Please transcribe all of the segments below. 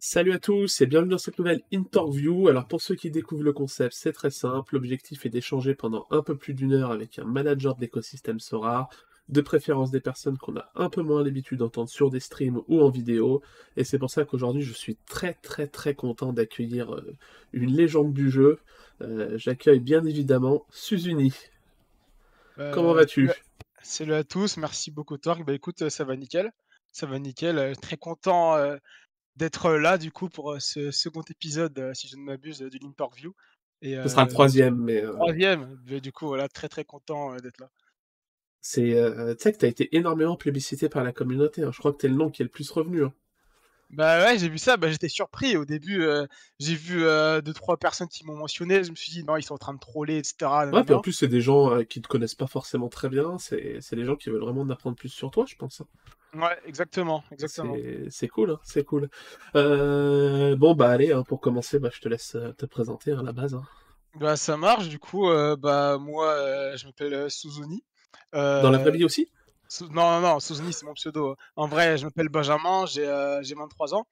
Salut à tous et bienvenue dans cette nouvelle interview. Alors pour ceux qui découvrent le concept, c'est très simple. L'objectif est d'échanger pendant un peu plus d'une heure avec un manager de l'écosystème Sora, de préférence des personnes qu'on a un peu moins l'habitude d'entendre sur des streams ou en vidéo. Et c'est pour ça qu'aujourd'hui je suis très très très content d'accueillir euh, une légende du jeu. Euh, j'accueille bien évidemment Suzuni. Euh, Comment vas-tu? Salut à tous, merci beaucoup Torque. Bah écoute, ça va nickel. Ça va nickel. Très content d'être là du coup pour ce second épisode, si je ne m'abuse, de l'interview. Et, ce sera le troisième, mais. Troisième, mais du coup voilà, très très content d'être là. C'est, tu sais que tu as été énormément plébiscité par la communauté. Hein. Je crois que tu es le nom qui est le plus revenu. Hein. Bah ouais, j'ai vu ça, bah, j'étais surpris. Au début, j'ai vu deux, trois personnes qui m'ont mentionné. Je me suis dit, non, ils sont en train de troller, etc. Ouais, puis en plus, c'est des gens qui te connaissent pas forcément très bien. C'est, des gens qui veulent vraiment en apprendre plus sur toi, je pense. Hein. Ouais, exactement, exactement. C'est cool, hein, c'est cool. Euh, bon, bah allez, hein, pour commencer, bah, je te laisse euh, te présenter à la base. Hein. Bah ça marche, du coup, euh, bah moi, je m'appelle Suzuni. Dans la vraie vie aussi? Non, non, non, Suzuni, c'est mon pseudo. En vrai, je m'appelle Benjamin, j'ai 23 ans.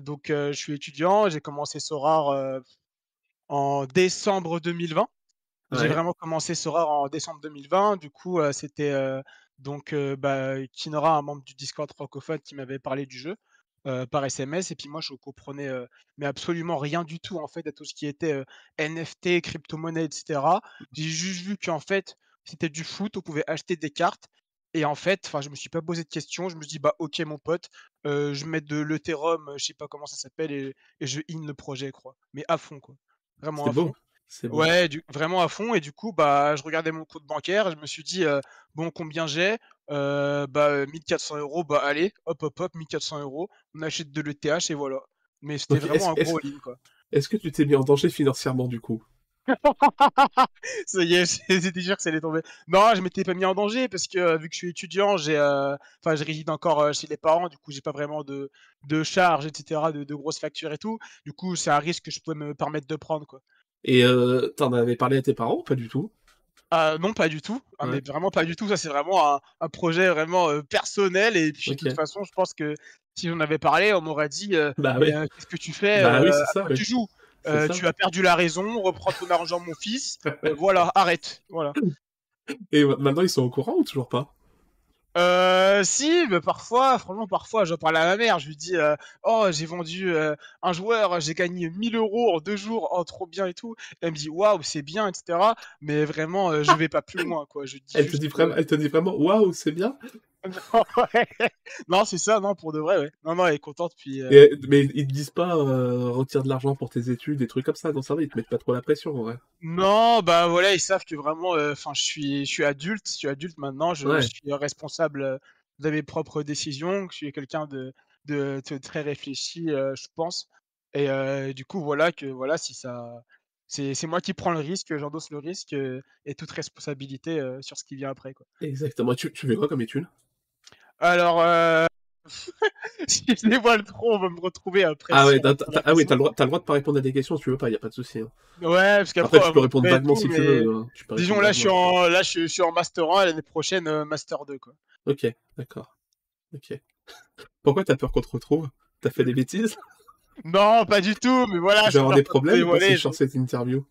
donc, je suis étudiant, j'ai commencé Sora en décembre 2020. J'ai vraiment commencé Sora en décembre 2020. Du coup, c'était donc, bah, Kinora, un membre du Discord francophone, qui m'avait parlé du jeu par SMS. Et puis moi, je comprenais mais absolument rien du tout en fait à tout ce qui était NFT, crypto-monnaie, etc. J'ai juste vu qu'en fait, c'était du foot, on pouvait acheter des cartes. Et en fait, enfin, je me suis pas posé de questions. Je me suis dit, bah, ok, mon pote, je mets de l'Ethereum, je sais pas comment ça s'appelle, et, je in le projet, quoi. Mais à fond, quoi. Vraiment à fond. Ouais, vraiment à fond. Et du coup, bah, je regardais mon compte bancaire je me suis dit, bon, combien j'ai? Bah, 1400 euros, bah, allez, hop, hop, hop, 1400 euros, on achète de l'ETH et voilà. Mais c'était vraiment un gros ligne, quoi. Est-ce que tu t'es mis en danger financièrement du coup? Ça y est, j'étais sûr que ça allait tomber. Non, je m'étais pas mis en danger parce que vu que je suis étudiant, j'ai, enfin, je réside encore chez les parents, du coup, j'ai pas vraiment de, de charges, etc., de, de, grosses factures et tout. Du coup, c'est un risque que je pouvais me permettre de prendre, quoi. Et euh, t'en avais parlé à tes parents ou pas du tout? Euh, non, pas du tout. Ah, mais vraiment pas du tout. Ça, c'est vraiment un, projet vraiment euh, personnel. Et puis, de toute façon, je pense que si j'en avais parlé, on m'aurait dit bah Qu'est-ce que tu fais bah, oui, ça, Tu joues. tu as perdu la raison. Reprends ton argent, mon fils. voilà, arrête. Voilà. Et maintenant, ils sont au courant ou toujours pas? Euh, si, mais parfois, franchement, parfois, j'en parle à ma mère, je lui dis, euh, oh, j'ai vendu euh, un joueur, j'ai gagné 1000 euros en deux jours, oh, trop bien et tout. elle me dit, waouh, c'est bien, etc. Mais vraiment, euh, je vais pas plus loin, quoi. Je dis elle, te dit vraiment, elle te dit vraiment, waouh, c'est bien non, c'est ça, non, pour de vrai, ouais. Non, non, elle est contente, puis. mais ils te disent pas, retire de l'argent pour tes études, des trucs comme ça, dans ça ils te mettent pas trop la pression, ouais. Non, bah voilà, ils savent que vraiment, enfin, je suis, je suis adulte, je suis adulte maintenant, je, suis responsable de mes propres décisions, je suis quelqu'un de, de, très réfléchi, je pense. Et du coup, voilà, que voilà, si ça. C'est moi qui prends le risque, j'endosse le risque et toute responsabilité sur ce qui vient après. Quoi. Exactement. Tu, tu fais quoi comme étude? Alors, euh... si je dévoile trop, on va me retrouver après. Ah ouais, t'as, ah oui, t'as le, droit, as le droit de pas répondre à des questions si tu veux pas, y a pas de souci. Hein. Ouais, parce qu'après. Après, tu peux répondre vaguement si tu veux. Hein. Disons, là, je suis en, là je, suis en Master 1 et l'année prochaine, euh, Master 2. Quoi. Ok, d'accord. Ok. Pourquoi t'as peur qu'on te retrouve? T'as fait des bêtises? Non, pas du tout, mais voilà. Je vais avoir des problèmes ou si je cette interview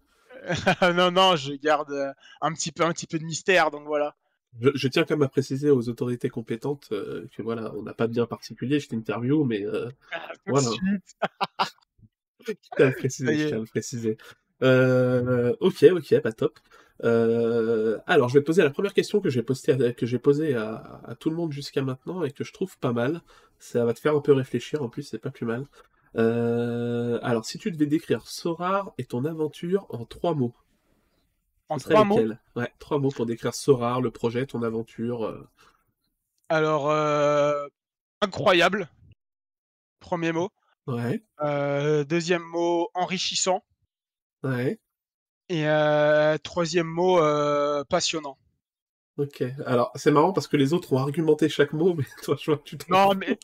Non, non, je garde euh, un petit peu, un petit peu de mystère, donc voilà. Je, tiens quand même à préciser aux autorités compétentes euh, que voilà, on n'a pas de bien particulier, je t'interview, mais euh, ah, voilà. je tiens à préciser. Je tiens à préciser. Euh, ok, ok, pas top. Euh, alors, je vais te poser la première question que j'ai posée, que j'ai posée à, à, tout le monde jusqu'à maintenant et que je trouve pas mal. Ça va te faire un peu réfléchir, en plus, c'est pas plus mal. Euh, alors, si tu devais décrire Sorar et ton aventure en trois mots, en trois mots? Ouais, trois mots pour décrire Sorar, le projet, ton aventure. Euh. Alors, euh, incroyable. Premier mot. Ouais. Euh, deuxième mot, enrichissant. Ouais. Et troisième mot, passionnant. Ok, alors c'est marrant parce que les autres ont argumenté chaque mot, mais toi je vois que tu Non, mais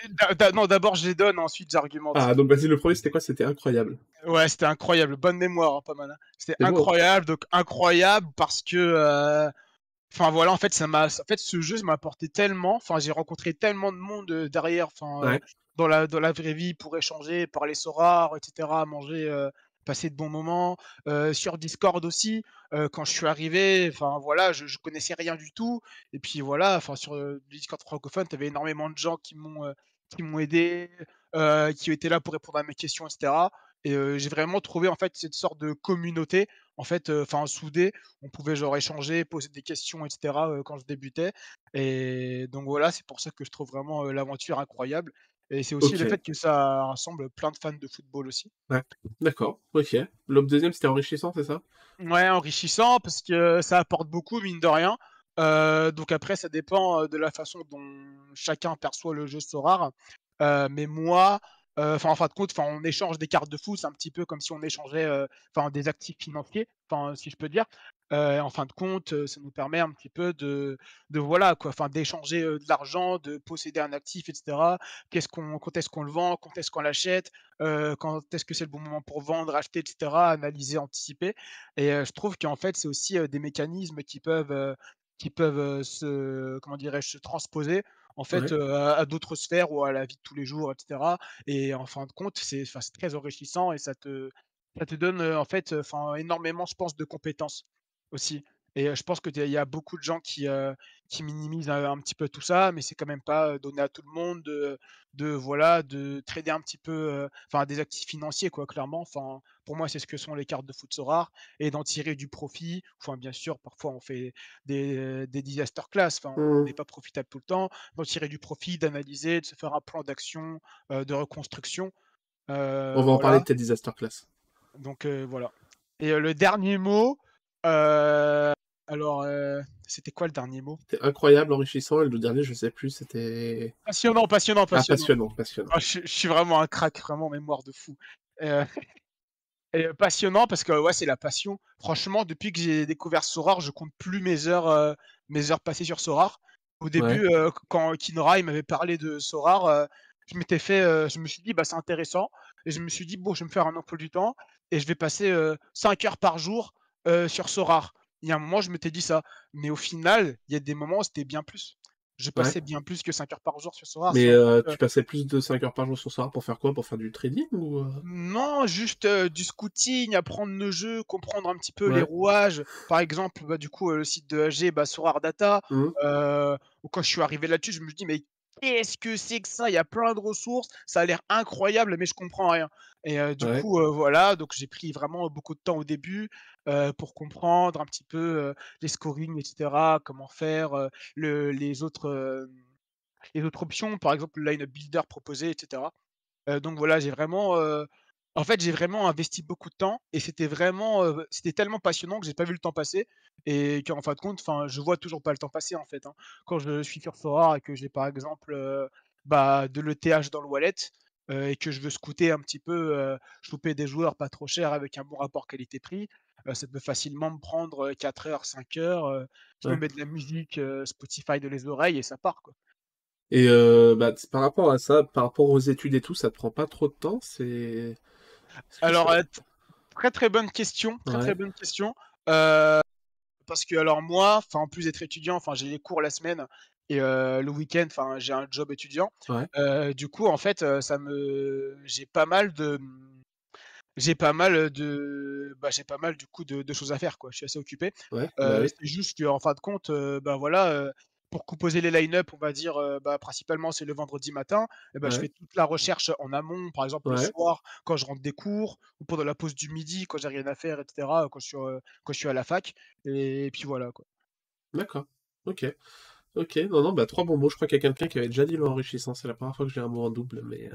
non, d'abord je les donne, ensuite j'argumente. Ah, donc vas-y, le premier c'était quoi? C'était incroyable. Ouais, c'était incroyable, bonne mémoire, hein, pas mal. Hein. C'était incroyable, donc incroyable parce que. Euh, Enfin voilà, en fait, ça m'a, en fait, ce jeu m'a apporté tellement. Enfin, j'ai rencontré tellement de monde derrière, enfin, dans la dans la vraie vie pour échanger, parler Sora, etc., manger, passer de bons moments. sur Discord aussi, quand je suis arrivé, enfin voilà, je, connaissais rien du tout. Et puis voilà, enfin sur le Discord francophone, tu avais énormément de gens qui m'ont qui m'ont aidé, qui étaient là pour répondre à mes questions, etc. Et j'ai vraiment trouvé en fait cette sorte de communauté, en fait, enfin soudée. On pouvait genre échanger, poser des questions, etc. quand je débutais. Et donc voilà, c'est pour ça que je trouve vraiment l'aventure incroyable. Et c'est aussi le fait que ça rassemble plein de fans de football aussi. Ouais, d'accord, ok. L'homme deuxième, c'était enrichissant, c'est ça? Ouais, enrichissant parce que ça apporte beaucoup, mine de rien. donc après, ça dépend de la façon dont chacun perçoit le jeu Sorare. mais moi, enfin en fin de compte, on échange des cartes de foot, c'est un petit peu comme si on échangeait, enfin des actifs financiers, enfin si je peux dire en fin de compte, ça nous permet un petit peu de, de voilà quoi, enfin d'échanger de l'argent, de posséder un actif, etc. Qu'est-ce qu'on, quand est-ce qu'on le vend, quand est-ce qu'on l'achète, quand est-ce que c'est le bon moment pour vendre, acheter, etc. Analyser, anticiper. Et je trouve qu'en fait, c'est aussi des mécanismes qui peuvent, qui peuvent se, comment dirais-je, se transposer en fait à, d'autres sphères ou à la vie de tous les jours, etc. Et en fin de compte, c'est, c'est très enrichissant et ça te, ça te donne en fait, enfin énormément, je pense, de compétences aussi. Et je pense qu'il y a beaucoup de gens qui, qui minimisent un, petit peu tout ça, mais c'est quand même pas donné à tout le monde de, de voilà de trader un petit peu, enfin des actifs financiers quoi, clairement. Enfin, pour moi, c'est ce que sont les cartes de foot so rares et d'en tirer du profit. Enfin, bien sûr, parfois on fait des, des disaster class. Enfin, on n'est mmh. pas profitable tout le temps. D'en tirer du profit, d'analyser, de se faire un plan d'action, de reconstruction. on va en parler de tes disaster class. Donc voilà. Et le dernier mot, euh, alors, euh, c'était quoi le dernier mot? C'était incroyable, enrichissant, et le dernier, je sais plus, c'était... Passionnant, passionnant, ah, passionnant. passionnant, ah, je, suis vraiment un crack, vraiment mémoire de fou. Euh, et passionnant parce que ouais, c'est la passion. Franchement, depuis que j'ai découvert Sorar, je compte plus mes heures, mes heures passées sur Sorar. Au début, quand Kinora m'avait parlé de Sorar, je m'étais fait, je me suis dit bah c'est intéressant et je me suis dit bon, je vais me faire un emploi du temps et je vais passer 5 heures par jour euh, sur Sorar. Il y a un moment, je m'étais dit ça. Mais au final, il y a des moments où c'était bien plus. Je passais bien plus que 5 heures par jour sur Sorar. Mais euh, tu passais plus de 5 heures par jour sur Sorar pour faire quoi? Pour faire du trading ou euh? Non, juste du scouting, apprendre le jeu, comprendre un petit peu les rouages. Par exemple, bah, du coup, le site de AG, bah, Sorar Data. Mmh. quand je suis arrivé là-dessus, je me dis, mais qu'est-ce que c'est que ça? Il y a plein de ressources, ça a l'air incroyable, mais je comprends rien. Et du coup, voilà, donc j'ai pris vraiment beaucoup de temps au début pour comprendre un petit peu les scoring, etc., comment faire, les, autres, les autres options, par exemple le line builder proposé, etc. donc voilà, j'ai vraiment, en fait, j'ai vraiment investi beaucoup de temps et c'était vraiment, c'était tellement passionnant que j'ai pas vu le temps passer et qu'en fin de compte, enfin, je vois toujours pas le temps passer en fait. Hein. Quand je suis sur Sora et que j'ai par exemple bah, de l'ETH dans le wallet et que je veux scouter un petit peu, choper des joueurs pas trop chers avec un bon rapport qualité-prix, ça peut facilement me prendre 4 heures, 5 heures. je me mets de la musique, Spotify de les oreilles et ça part quoi. Et bah, par rapport à ça, par rapport aux études et tout, ça te prend pas trop de temps? C'est alors très très bonne question, très très bonne question. Euh, parce que alors moi, en plus d'être étudiant, enfin j'ai les cours la semaine et le week-end, enfin j'ai un job étudiant. du coup, en fait, ça me, j'ai pas mal de, j'ai pas mal de, bah, j'ai pas mal du coup de, choses à faire quoi. Je suis assez occupé. Bah c'est juste qu'en fin de compte, ben voilà, pour composer les line-up, on va dire, bah, principalement, c'est le vendredi matin. Et bah, Je fais toute la recherche en amont, par exemple, le soir, quand je rentre des cours, ou pendant la pause du midi, quand j'ai rien à faire, etc., quand je suis, quand je suis à la fac. Et, puis voilà. quoi. D'accord. Ok. Ok. Non, non, bah, trois bons mots. Je crois qu'il y a quelqu'un qui avait déjà dit l'enrichissant. C'est la première fois que j'ai un mot en double, mais,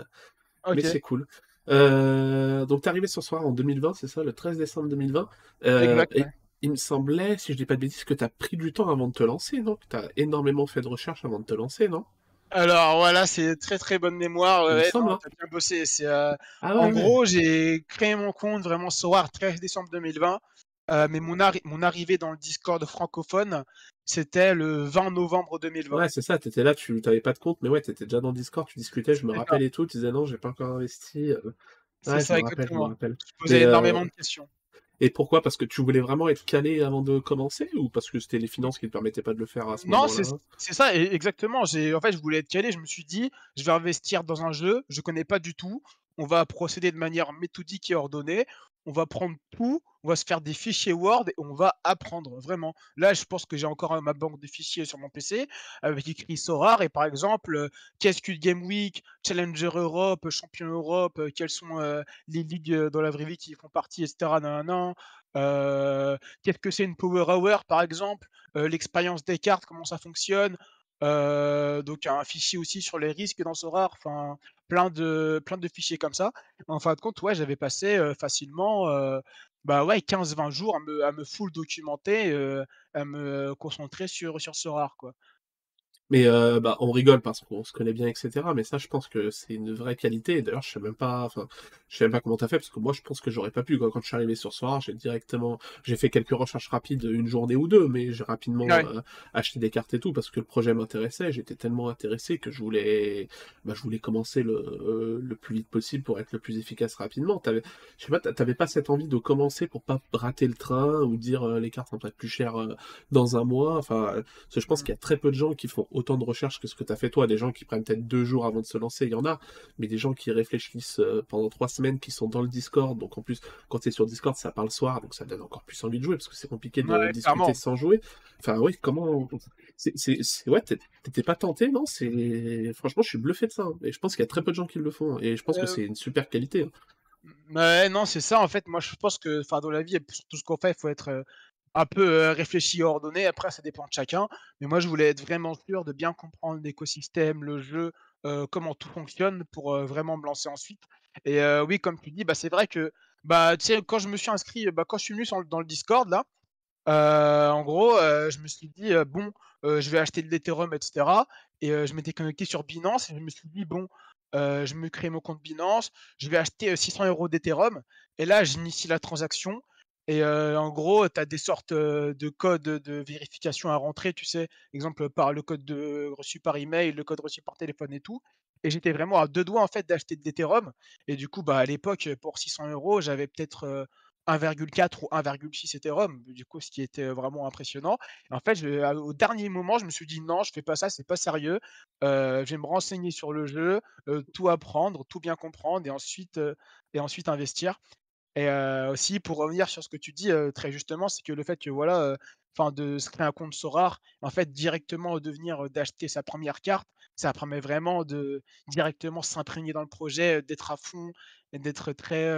mais c'est cool. donc, tu es arrivé ce soir en 2020, c'est ça, le 13 décembre 2020. exact il me semblait, si je dis pas de bêtises, que tu as pris du temps avant de te lancer, non? Tu as énormément fait de recherches avant de te lancer, non? Alors voilà, c'est très très bonne mémoire. Ouais, hein. bien bossé. Euh, ah en gros, j'ai créé mon compte vraiment soir 13 décembre 2020. Euh, mais mon, mon arrivée dans le Discord francophone, c'était le 20 novembre 2020. Ouais, c'est ça, tu étais là, tu n'avais pas de compte, mais ouais, tu étais déjà dans le Discord, tu discutais, je me rappelle et tout, tu disais non, j'ai pas encore investi. Euh. c'est ça, exactement. Je, posais énormément de questions. Et pourquoi? Parce que tu voulais vraiment être calé avant de commencer ou parce que c'était les finances qui ne te permettaient pas de le faire à ce moment-là? Non, c'est ça, exactement. En fait, je voulais être calé. Je me suis dit, je vais investir dans un jeu, je connais pas du tout. On va procéder de manière méthodique et ordonnée on va prendre tout, on va se faire des fichiers Word et on va apprendre vraiment. Là, je pense que j'ai encore ma banque de fichiers sur mon PC avec écrit Sorar et par exemple, qu'est-ce qu'une Game Week, Challenger Europe, Champion Europe, quelles sont les ligues dans la vraie vie qui font partie, etc. qu'est-ce que c'est une Power Hour par exemple, l'expérience des cartes, comment ça fonctionne? Donc un fichier aussi sur les risques dans Sorar, enfin plein de, plein de fichiers comme ça. En fin de compte, ouais, j'avais passé facilement bah ouais, 15-20 jours à me, à me full documenter, à me concentrer sur, sur ce rare. Quoi. Mais euh, bah, on rigole parce qu'on se connaît bien, etc. Mais ça, je pense que c'est une vraie qualité. D'ailleurs, je sais même pas, enfin, je sais même pas comment t'as fait parce que moi, je pense que j'aurais pas pu. Quand je suis arrivé sur soir, j'ai directement, j'ai fait quelques recherches rapides, une journée ou deux, mais j'ai rapidement euh, acheté des cartes et tout parce que le projet m'intéressait. J'étais tellement intéressé que je voulais, bah, je voulais commencer le, euh, le plus vite possible pour être le plus efficace rapidement. T'avais, je sais pas, t'avais pas cette envie de commencer pour pas rater le train ou dire les cartes vont être plus chères dans un mois? Enfin, parce que je pense mmh. qu'il y a très peu de gens qui font autant de recherche que ce que tu as fait toi. Des gens qui prennent peut-être deux jours avant de se lancer, il y en a, mais des gens qui réfléchissent euh, pendant trois semaines, qui sont dans le Discord. Donc en plus, quand tu es sur Discord, ça parle soir, donc ça donne encore plus envie de jouer parce que c'est compliqué de discuter sans jouer. Enfin, oui, comment. C'est, Ouais, t'étais pas tenté, non? C'est Franchement, je suis bluffé de ça. Hein. Et je pense qu'il y a très peu de gens qui le font. Et je pense que euh, c'est une super qualité. Hein. Ouais, non, c'est ça. En fait, moi, je pense que dans la vie, tout ce qu'on fait, il faut être euh, un peu réfléchi et ordonné. Après, ça dépend de chacun. Mais moi, je voulais être vraiment sûr de bien comprendre l'écosystème, le jeu, comment tout fonctionne pour vraiment me lancer ensuite. Et oui, comme tu dis, bah, c'est vrai que bah, quand je me suis inscrit, bah, quand je suis venu dans le Discord, là, en gros, je me suis dit, bon, je vais acheter de l'Ethereum, etc. Et je m'étais connecté sur Binance et je me suis dit, bon, je me crée mon compte Binance, je vais acheter 600 euros d'Ethereum. Et là, j'initie la transaction. Et en gros, tu as des sortes de codes de vérification à rentrer, tu sais, exemple par le code de, reçu par email, le code reçu par téléphone et tout. Et j'étais vraiment à deux doigts en fait d'acheter de l'Ethereum. Et du coup, bah, à l'époque, pour 600 euros, j'avais peut-être 1,4 ou 1,6 Ethereum, du coup, ce qui était vraiment impressionnant. En fait, au dernier moment, je me suis dit non, je fais pas ça, c'est pas sérieux. je vais me renseigner sur le jeu, tout apprendre, tout bien comprendre et ensuite, et ensuite investir. Et aussi pour revenir sur ce que tu dis, très justement, c'est que le fait que voilà, enfin de se créer un compte Sorare, en fait directement devenir, d'acheter sa première carte, ça permet vraiment de directement s'imprégner dans le projet, d'être à fond et d'être très,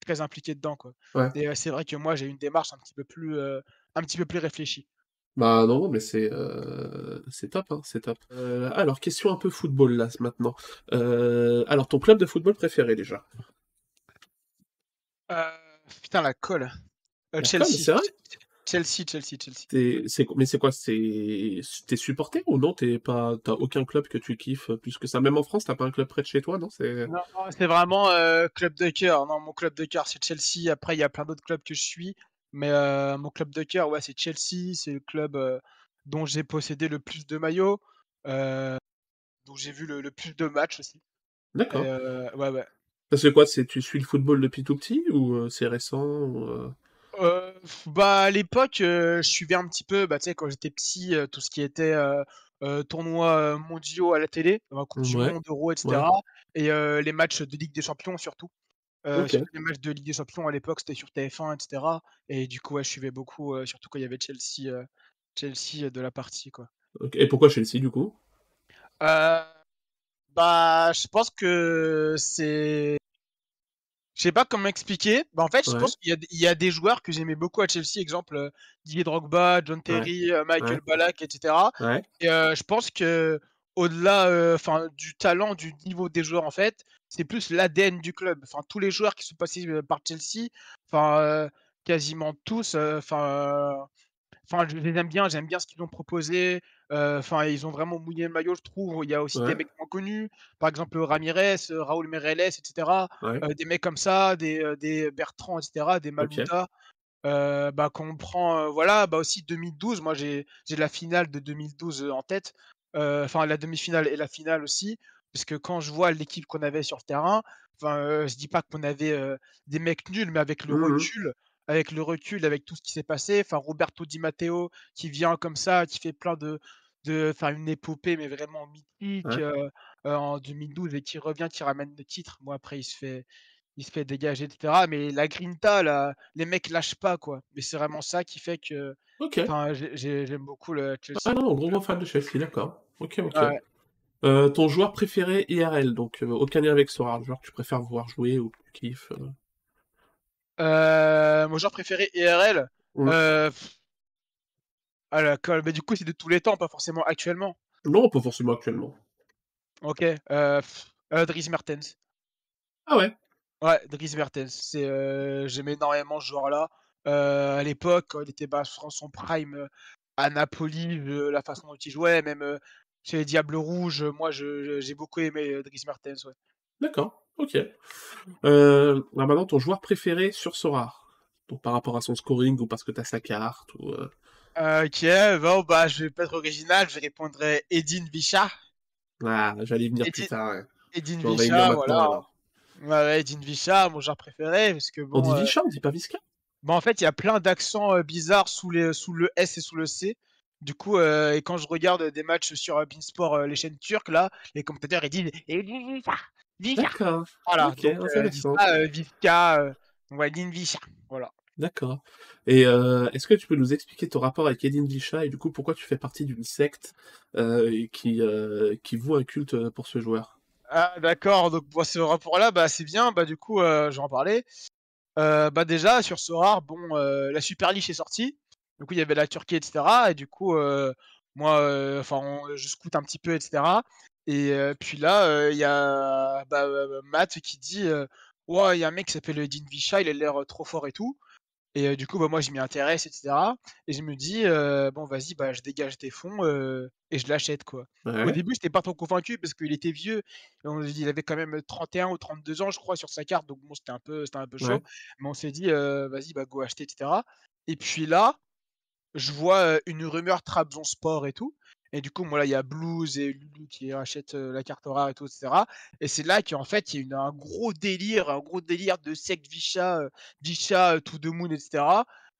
très impliqué dedans, quoi. Et c'est vrai que moi j'ai une démarche un petit peu plus, un petit peu plus réfléchie. Bah non, mais c'est c'est top, hein, c'est top. alors question un peu football là, maintenant. alors ton club de football préféré déjà? Euh, putain, la colle. Euh, Chelsea. Chelsea, Chelsea, Chelsea. mais c'est quoi t'es supporter ou non? Pas, t'as aucun club que tu kiffes plus que ça? Même en France, t'as pas un club près de chez toi, non? C'est. Non, c'est vraiment euh, club de cœur. Non, mon club de cœur, c'est Chelsea. Après, il y a plein d'autres clubs que je suis, mais mon club de cœur, ouais, c'est Chelsea. C'est le club dont j'ai possédé le plus de maillots, dont j'ai vu le, le, plus de matchs aussi. D'accord. ouais, ouais. C'est quoi c'est, Tu suis le football depuis tout petit ou euh, c'est récent euh? Euh, bah, à l'époque, je suivais un petit peu, bah, tu sais, quand j'étais petit, tout ce qui était tournois mondiaux à la télé, Coupe du Monde, Euro, etc. Et les matchs de Ligue des Champions surtout. les matchs de Ligue des Champions à l'époque, c'était sur TF1, etc. Et du coup, je suivais beaucoup, surtout quand il y avait Chelsea, Chelsea de la partie, quoi. Et pourquoi Chelsea du coup? Bah, je pense que c'est je sais pas comment expliquer. Bah, en fait, je pense qu'il y, a des joueurs que j'aimais beaucoup à Chelsea, exemple euh, Didier Drogba, John Terry, euh, Michael Ballack, etc. Et euh, je pense que au-delà enfin du talent, du niveau des joueurs, en fait, c'est plus l'ADN du club. Enfin, tous les joueurs qui sont passés par Chelsea, enfin quasiment tous, enfin Enfin, je les aime bien, j'aime bien ce qu'ils ont proposé. Enfin, ils ont vraiment mouillé le maillot, je trouve. Il y a aussi des mecs moins connus, par exemple Ramirez, Raoul Meireles, etc. des mecs comme ça, des, des Bertrand, etc., des Malouda. bah, quand on prend, voilà, bah aussi 2012, moi j'ai la finale de 2012 en tête, enfin la demi-finale et la finale aussi, parce que quand je vois l'équipe qu'on avait sur le terrain, enfin, je dis pas qu'on avait des mecs nuls, mais avec le mmh recul, avec le recul, avec tout ce qui s'est passé, enfin Roberto Di Matteo qui vient comme ça, qui fait plein de de enfin une épopée mais vraiment mythique, en 2012 et qui revient, qui ramène le titre. Bon après il se fait il se fait dégager etc. Mais la grinta là, les mecs lâchent pas quoi. Mais c'est vraiment ça qui fait que OK. j'aime beaucoup le Chelsea. Ah non, gros, gros fan de Chelsea, d'accord. OK, OK. Euh, ton joueur préféré IRL, donc euh, aucun lien avec Sora, le joueur que tu préfères voir jouer ou que tu kiffes euh... Mon joueur préféré IRL euh... Ah la colle, mais du coup c'est de tous les temps, pas forcément actuellement. Non, pas forcément actuellement. Ok, euh... Dries Mertens. Ah ouais Ouais, Dries Mertens. C'est, j'aimais énormément ce joueur-là. à l'époque, quand il était bah, son prime à Napoli, la façon dont il jouait, même chez les Diables Rouges, moi j'ai beaucoup aimé Dries Mertens. Ouais. D'accord, ok. Euh, maintenant, ton joueur préféré sur Sora Donc par rapport à son scoring ou parce que tu as sa carte ou, Ok, bon, bah je vais pas être original, je répondrai Edine Vicha. Ah, j'allais venir plus tard. Edine Vicha, voilà. Ouais, Edine Vicha, mon joueur préféré. Parce que, bon, on dit on dit pas Visca bah, En fait, il y a plein d'accents bizarres sous, les, sous le S et sous le C. Du coup, euh, et quand je regarde des matchs sur euh, Beansport, euh, les chaînes turques, là, les commentateurs ils disent Vika D'accord. Voilà. donc, euh, Vika, ouais, Visha. Voilà. D'accord. Et est-ce que tu peux nous expliquer ton rapport avec Edin Visha et du coup pourquoi tu fais partie d'une secte qui, qui voue un culte pour ce joueur? Ah d'accord, donc ce rapport-là, bah, c'est bien, bah du coup je vais en parler. bah déjà sur ce rare, bon, la Super League est sortie, du coup, il y avait la Turquie, etc. Et du coup, moi, enfin, je scoute un petit peu, etc. Et puis là, il y a bah, Matt qui dit Ouais, il y a un mec qui s'appelle Dean Visha, il a l'air trop fort et tout. Et du coup, bah, moi, je m'y intéresse, etc. Et je me dis, bon, vas-y, bah, je dégage tes fonds et je l'achète, quoi. Au début, j'étais pas trop convaincu parce qu'il était vieux. il avait quand même 31 ou 32 ans, je crois, sur sa carte. Donc, bon, c'était un peu, un peu chaud. Mais on s'est dit, vas-y, bah, go acheter, etc. Et puis là, je vois une rumeur Trabzonspor et tout. Et du coup, moi, là, il y a Blues et Lulu qui rachètent la carte rare et tout, etc. Et c'est là qu'en fait, il y a un gros délire, un gros délire de sect Visha, Visha, To The Moon, etc.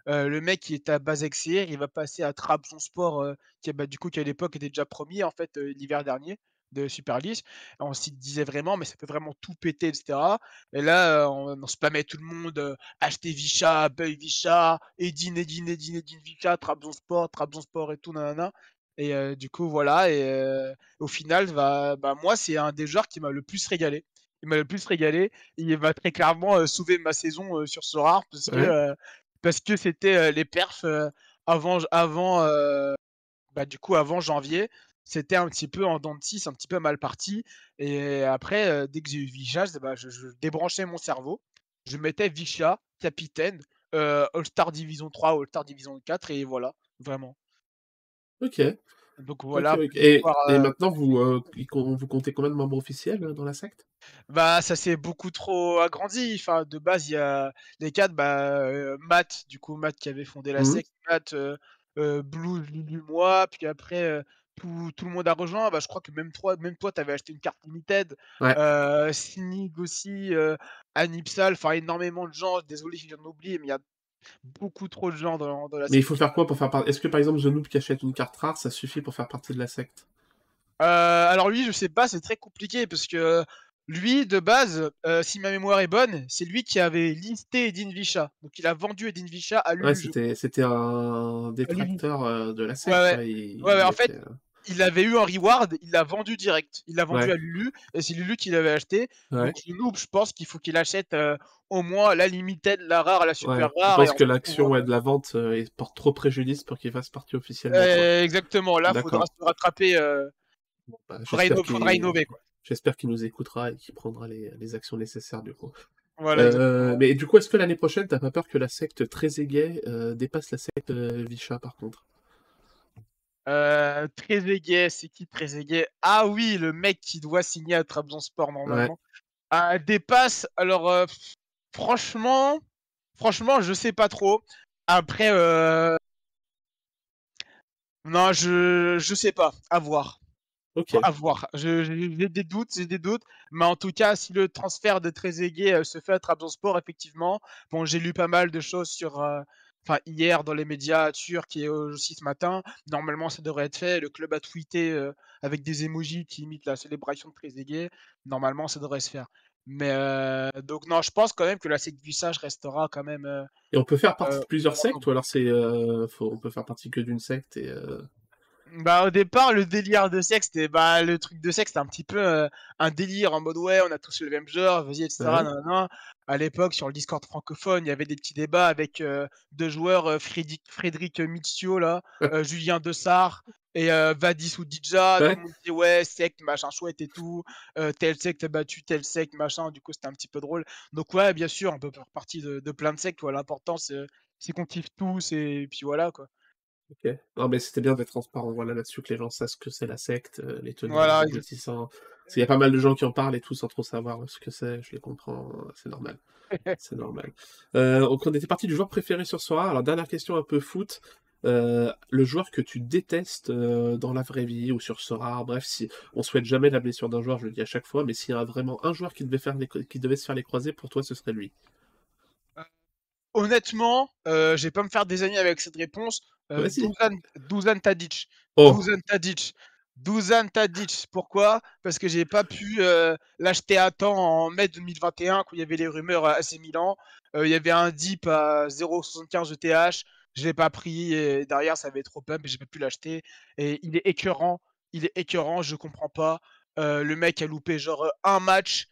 le mec qui est à Basexir, il va passer à Trabzonspor, qui bah, du coup, qui à l'époque était déjà premier, en fait, l'hiver dernier de Super League. On s'y disait vraiment, mais ça peut vraiment tout péter, etc. Et là, on, on spammait tout le monde, euh, acheter Vicha, Beuil Vicha, Edine, Edine, Edine, Edine Vicha, Trabzonsport, Trabzonsport et tout, nanana. Et euh, du coup, voilà. Et euh, au final, bah, bah, moi, c'est un des joueurs qui m'a le plus régalé. Il m'a le plus régalé. Il va très clairement sauver ma saison sur ce rare parce que parce que c'était les perfs avant avant bah, du coup avant janvier c'était un petit peu en dents un petit peu mal parti. Et après, dès que j'ai eu Vicha, bah, je, débranchais mon cerveau. Je mettais Vicha, capitaine, All-Star Division 3, All-Star Division 4, et voilà, vraiment. Ok. Donc voilà. Et, maintenant, vous, vous comptez combien de membres officiels dans la secte? Bah, ça s'est beaucoup trop agrandi. Enfin, de base, il y a les quatre, bah, Matt, du coup, Matt qui avait fondé la mmh secte, Matt, Blue, Lulu, moi, puis après tout, le monde a rejoint. Bah, je crois que même toi, même toi, tu avais acheté une carte limited. Ouais. Euh, Sinig aussi, euh, Anipsal, enfin énormément de gens. Désolé, je viens d'oublier, mais il y a beaucoup trop de gens dans, dans la. Mais il faut faire quoi pour faire partie Est-ce que par exemple The Noob qui achète une carte rare, ça suffit pour faire partie de la secte? Euh, Alors lui, je sais pas, c'est très compliqué parce que lui, de base, euh, si ma mémoire est bonne, c'est lui qui avait listé Edin Visha. Donc il a vendu Edin Visha à lui. Ouais, c'était, un détracteur de la secte. Ouais, ouais. en fait, il avait eu un reward, il l'a vendu direct. Il l'a vendu à Lulu, et c'est Lulu qui l'avait acheté. Donc, Noob, je pense qu'il faut qu'il achète euh, au moins la limited, la rare, la super rare. Je pense que l'action de la vente euh, porte trop préjudice pour qu'il fasse partie officiellement. exactement, là, il faudra se rattraper. Euh... Bah, faudra, innover. J'espère qu'il nous écoutera et qu'il prendra les, actions nécessaires du coup. Euh, mais du coup, est-ce que l'année prochaine, t'as pas peur que la secte très aiguë dépasse la secte Vicha par contre? Euh, Trezeguet, c'est qui Trezeguet? Ah oui, le mec qui doit signer à Trabzonspor normalement. Ah, dépasse. Alors, euh, franchement, franchement, je sais pas trop. Après, euh... non, je je sais pas. À voir. OK. À voir. J'ai des doutes, j'ai des doutes, mais en tout cas, si le transfert de Trezeguet, heu, se fait à Trabzonspor, effectivement, bon, j'ai lu pas mal de choses sur, heu, enfin hier dans les médias turcs et aussi ce matin. Normalement, ça devrait être fait. Le club a tweeté, heu, avec des emojis qui imitent la célébration de Trezeguet. Normalement, ça devrait se faire. Mais, heu, donc non, je pense quand même que la secte du sage restera quand même, heu Et on peut faire partie de plusieurs sectes ou alors c'est, on peut faire partie que d'une secte et Bah, au départ, le délire de secte, c'était bah, le truc de secte, c'était un petit peu, un délire en mode: «Ouais, on a tous le même genre, vas-y et cetera, Ouais. nin nin nin». À l'époque, sur le Discord francophone, il y avait des petits débats avec, heu, 2 joueurs, Frédic Frédéric Mitio là, heu, Julien Dessart et Vadis Oudidja. Ouais. le monde dit: «Ouais, secte, machin chouette et tout, telle secte a battu telle secte, machin». Du coup, c'était un petit peu drôle. Donc ouais, bien sûr, on peut faire partie de de plein de sectes. L'important, c'est c'est qu'on kiffe tous et puis voilà, quoi. OK. Non, mais c'était bien d'être transparent, voilà, là-dessus, que les gens sachent ce que c'est la secte, heu, les tenants, les Voilà, aboutissants. Parce qu'il y a pas mal de gens qui en parlent et tout sans trop savoir ce que c'est, je les comprends, c'est normal. C'est normal. Donc on était parti du joueur préféré sur Sora. Alors dernière question un peu foot, le joueur que tu détestes, dans la vraie vie ou sur Sora, bref, si on souhaite jamais la blessure d'un joueur, je le dis à chaque fois, mais s'il y a vraiment un joueur qui devait faire les qui devait se faire les croisés, pour toi, ce serait lui? Honnêtement, heu, je vais pas me faire des amis avec cette réponse, Vas-y. Dusan Dusan Tadic. Oh! Dusan Tadic. Dusan Tadic. Pourquoi? Parce que j'ai pas pu, heu, l'acheter à temps en mai 2021 quand il y avait les rumeurs à AC Milan. Heu, il y avait un dip à 0,75 ETH. Je l'ai pas pris et derrière ça avait trop pump et j'ai pas pu l'acheter et il est écœurant, il est écœurant, je comprends pas. Le mec a loupé genre, 1 match,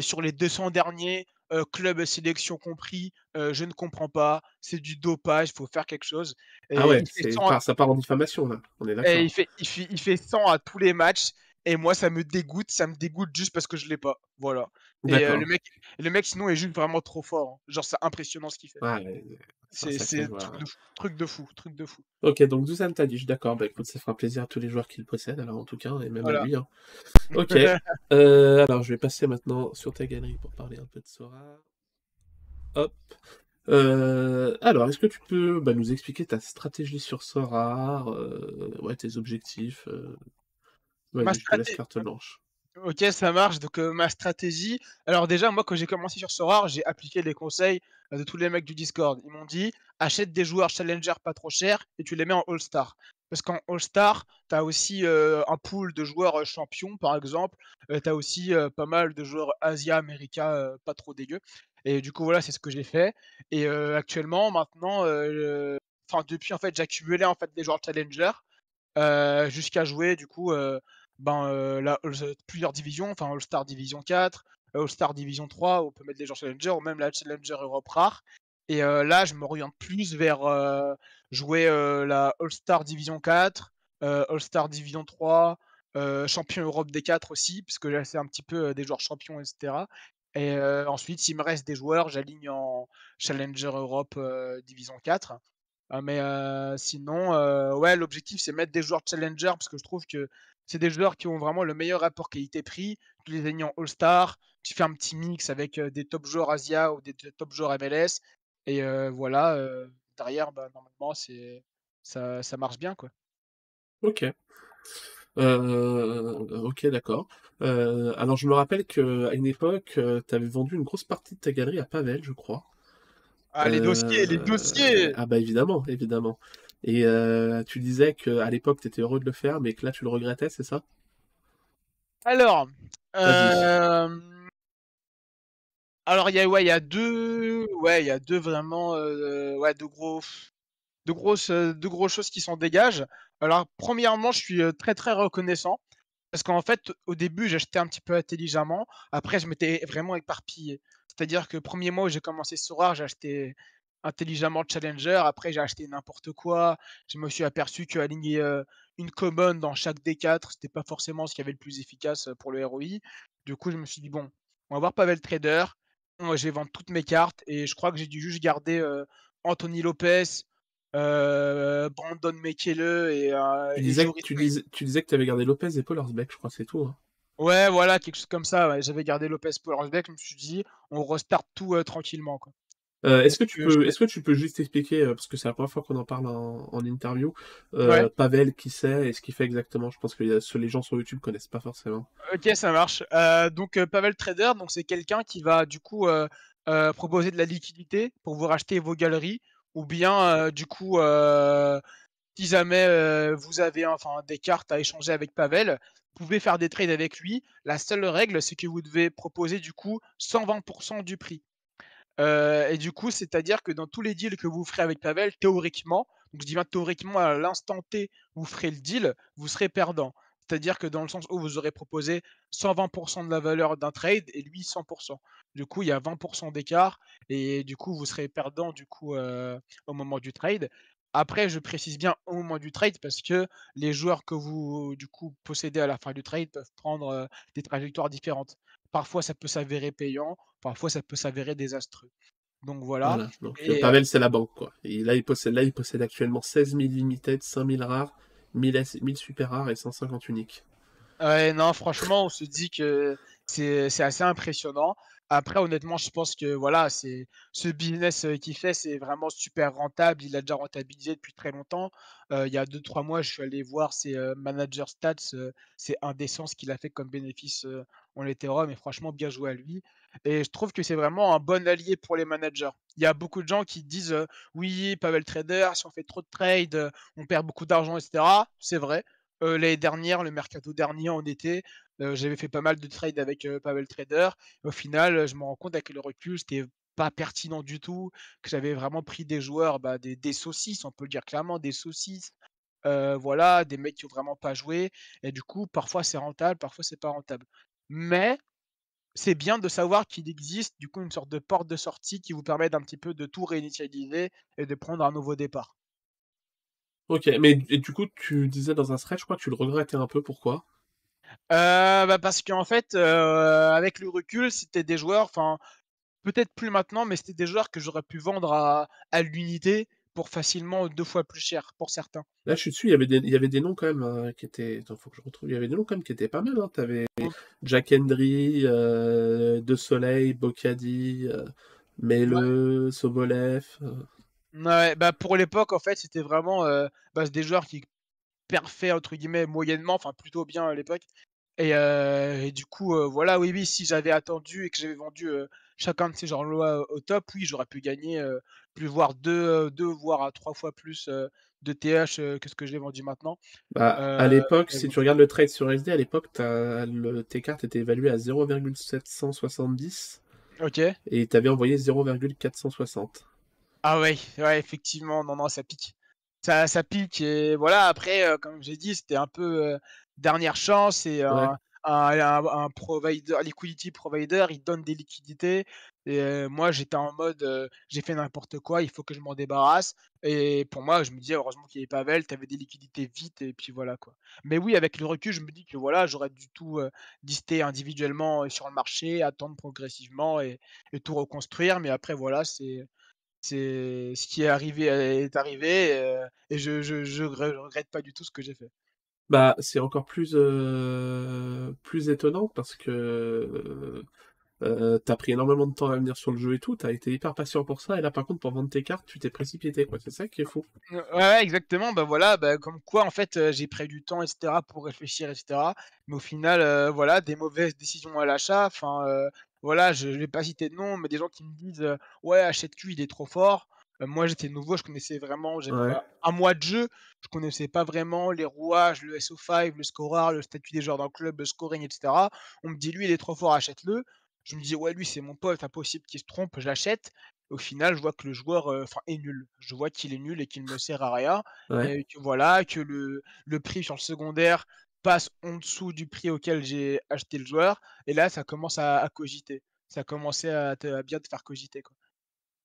sur les 200 derniers, heu, club sélection compris. Je ne comprends pas. C'est du dopage, il faut faire quelque chose Ah ouais, il fait c'est 100 part ça part en diffamation là, on est d'accord. il fait il fait il fait 100 à tous les matchs et moi ça me dégoûte, ça me dégoûte juste parce que je l'ai pas, voilà et le mec le mec sinon est juste vraiment trop fort, hein. Genre c'est impressionnant ce qu'il fait. Ouais, c'est truc fou truc de fou truc de fou. OK, donc Dusan Tadic, d'accord, bah écoute, ça fera plaisir à tous les joueurs qui le alors en tout cas et même à lui, hein. OK, heu, alors je vais passer maintenant sur ta galerie pour parler un peu de Sora. Hop, heu, alors est-ce que tu peux, bah, nous expliquer ta stratégie sur Sora, heu, ouais, tes objectifs, heu, Ma je te laisse carte blanche. OK, ça marche donc ma stratégie alors déjà moi quand j'ai commencé sur Sora, j'ai appliqué les conseils, de tous les mecs du Discord. Ils m'ont dit: «Achète des joueurs challenger pas trop chers et tu les mets en all star». Parce qu'en all star, tu as aussi, heu, un pool de joueurs, heu, champions par exemple, heu, tu as aussi, heu, pas mal de joueurs Asia, America, pas trop dégueux. Et du coup voilà, c'est ce que j'ai fait. Et actuellement maintenant, enfin depuis en fait j'accumulais en fait des joueurs challenger, jusqu'à jouer du coup, ben, la plusieurs divisions, enfin All Star Division 4, All Star Division 3, on peut mettre des joueurs challenger ou même la Challenger Europe rare. Et là je m'oriente plus vers, jouer, heu, la All Star Division 4, heu, All Star Division 3, heu, champion Europe D4 aussi, puisque là c'est un petit peu, des joueurs champions et cetera et ensuite s'il me reste des joueurs, j'aligne en Challenger Europe, Division 4. Heu, mais sinon, ouais, l'objectif, c'est mettre des joueurs challenger parce que je trouve que c'est des joueurs qui ont vraiment le meilleur rapport qualité-prix. Tu les mis en all-star, tu fais un petit mix avec, des top joueurs Asia ou des top joueurs MLS et voilà, derrière, bah, normalement, c'est ça ça marche bien, quoi. OK. Heu, OK, d'accord. Heu, alors je me rappelle qu'à une époque, heu, tu avais vendu une grosse partie de ta galerie à Pavel, je crois. Ah, les dossiers, les dossiers! ah bah, évidemment, évidemment et tu disais qu'à l'époque, tu étais heureux de le faire, mais que là, tu le regrettais, c'est ça? Alors. Alors il y a ouais, il y a 2 ouais, il y a 2 vraiment, heu, ouais, de gros grosses, de grosses choses qui s'en dégagent. Alors premièrement, je suis, heu, très, très reconnaissant parce qu'en fait, au début, j'achetais un petit peu intelligemment. Après, je m'étais vraiment éparpillé. C'est-à-dire que 1er mois où j'ai commencé Sora, j'ai acheté intelligemment Challenger. Après, j'ai acheté n'importe quoi. Je me suis aperçu qu'aligner, heu, une common dans chaque D4, c'était pas forcément ce qui avait le plus efficace, pour le ROI. Du coup, je me suis dit: «Bon, on va voir Pavel Trader, vais vendre toutes mes cartes» et je crois que j'ai dû juste garder, heu, Anthony Lopez, heu, Brandon Mekele et heu Tu disais que tu Way. disais tu disais que tu avais gardé Lopez et Poelersbeck, je crois, c'est tout, hein? Ouais, voilà, quelque chose comme ça, ouais. J'avais gardé Lopez, Poelersbeck, je me suis dit: «On restart tout, tranquillement, quoi». Heu, est-ce que tu peux est-ce que tu peux juste expliquer, heu, parce que c'est la 1re fois qu'on en parle en en interview, Ouais. heu, Pavel, qui c'est et ce qu'il fait exactement? Je pense que les gens sur YouTube connaissent pas forcément. OK, ça marche. Donc Pavel Trader, donc c'est quelqu'un qui va du coup, proposer de la liquidité pour vous racheter vos galeries ou bien, du coup, si jamais, vous avez enfin des cartes à échanger avec Pavel, vous pouvez faire des trades avec lui. La seule règle, c'est que vous devez proposer du coup 120% du prix. Heu et du coup, c'est-à-dire que dans tous les deals que vous ferez avec Pavel, théoriquement, donc je dis bien théoriquement à l'instant T vous ferez le deal, vous serez perdant. C'est-à-dire que dans le sens où vous aurez proposé 120% de la valeur d'un trade et lui 100% Du coup, il y a 20% d'écart et du coup, vous serez perdant du coup, heu, au moment du trade. Après, je précise bien au moment du trade parce que les joueurs que vous, du coup, possédez à la fin du trade peuvent prendre, heu, des trajectoires différentes. Parfois, ça peut s'avérer payant, parfois ça peut s'avérer désastreux. Donc voilà Voilà, donc et Pavel, c'est la banque, quoi. Et là, il possède là, il possède actuellement 16 000 limited, 5 000 rares, 1 000 S 1 000 super rares et 150 uniques. Ouais, non, franchement, on se dit que c'est assez impressionnant. Après, honnêtement, je pense que voilà, c'est ce business, heu, qu'il fait, c'est vraiment super rentable. Il a déjà rentabilisé depuis très longtemps. Heu, il y a 2-3 mois, je suis allé voir ses, heu, manager stats, heu, c'est indécent ce qu'il a fait comme bénéfice, heu, en Ethereum et franchement bien joué à lui et je trouve que c'est vraiment un bon allié pour les managers. Il y a beaucoup de gens qui disent, «Oui, Pavel Trader, si on fait trop de trades, on perd beaucoup d'argent et cetera». C'est vrai. L'année dernière, le mercato dernier en été, j'avais fait pas mal de trades avec, Pavel Trader. Au final, je me rends compte avec le recul, c'était pas pertinent du tout, que j'avais vraiment pris des joueurs, bah, des saucisses, on peut le dire clairement, des saucisses. Voilà, des mecs qui ont vraiment pas joué et du coup, parfois c'est rentable, parfois c'est pas rentable. Mais c'est bien de savoir qu'il existe du coup une sorte de porte de sortie qui vous permet d'un petit peu de tout réinitialiser et de prendre un nouveau départ. OK, mais et du coup, tu disais dans un thread, je crois que tu le regrettais un peu, pourquoi? Heu, bah, parce qu'en fait, heu, avec le recul, c'était des joueurs enfin, peut-être plus maintenant, mais c'était des joueurs que j'aurais pu vendre à à l'unité pour facilement 2 fois plus cher, pour certains. Là, je suis dessus, il y avait des il y avait des noms quand même, heu, qui étaient attends, faut que je retrouve. Il y avait des noms quand même qui étaient pas mal, hein. Tu avais Mmh. Jack Hendry, heu, DeSoleil, Bocadi, heu, Ouais. Mele, Sobolev, heu Mouais, bah, pour l'époque, en fait, c'était vraiment, heu, bah, des joueurs qui «perfaient» entre guillemets moyennement, enfin plutôt bien à l'époque et et du coup, voilà, oui, oui, si j'avais attendu et que j'avais vendu, chacun de ces joueurs-là au top, oui, j'aurais pu gagner, plus voire 2, heu, 2 voire 3 fois plus, de TH, que ce que j'ai vendu maintenant. Bah, à l'époque, si tu regardes le trade sur USD, à l'époque, le tes cartes étaient évaluées à 0,770 OK. et il t'avait envoyé 0,460. Ah ouais, ouais, effectivement, non, non, ça pique. Ça ça pique et voilà, après, comme j'ai dit, c'était un peu, dernière chance et Ouais. Un provider liquidity provider, il donne des liquidités heu, moi, j'étais en mode, heu, j'ai fait n'importe quoi, il faut que je m'en débarrasse et pour moi, je me disais: «Heureusement qu'il y avait Pavel, tu avais des liquidités vite» et puis voilà, quoi. Mais oui, avec le recul, je me dis que voilà, j'aurais dû tout, lister individuellement, heu, sur le marché, attendre progressivement et tout reconstruire mais après voilà, c'est c'est ce qui est arrivé est arrivé, et je je je re regrette pas du tout ce que j'ai fait. Bah, c'est encore plus, heu, plus étonnant parce que, heu heu, tu as pris énormément de temps à venir sur le jeu et tout, tu as été hyper patient pour ça et là, par contre, pour vendre tes cartes, tu t'es précipité, quoi. C'est ça qui est fou. Ouais, exactement, bah, voilà, bah, comme quoi, en fait, j'ai pris du temps et cetera pour réfléchir et cetera. Mais au final, voilà, des mauvaises décisions à l'achat, enfin, voilà, je je vais pas citer de nom, mais des gens qui me disent, «Ouais, achète-lui, il est trop fort». Heu, moi, j'étais nouveau, je connaissais vraiment j'avais Ouais. 1 mois de jeu, je connaissais pas vraiment les rouages, le SO5, le scorard, le statut des joueurs dans le club, le scoring et cetera. On me dit: «Lui, il est trop fort, achète-le». Je me dis: «Ouais, lui, c'est mon pote, impossible qu'il se trompe», j'achète. Au final, je vois que le joueur, enfin, est nul. Je vois qu'il est nul et qu'il me sert à rien Ouais. et que voilà, que le le prix sur le secondaire passe en dessous du prix auquel j'ai acheté le joueur et là, ça commence à à cogiter. Ça commençait à te à bien te faire cogiter, quoi.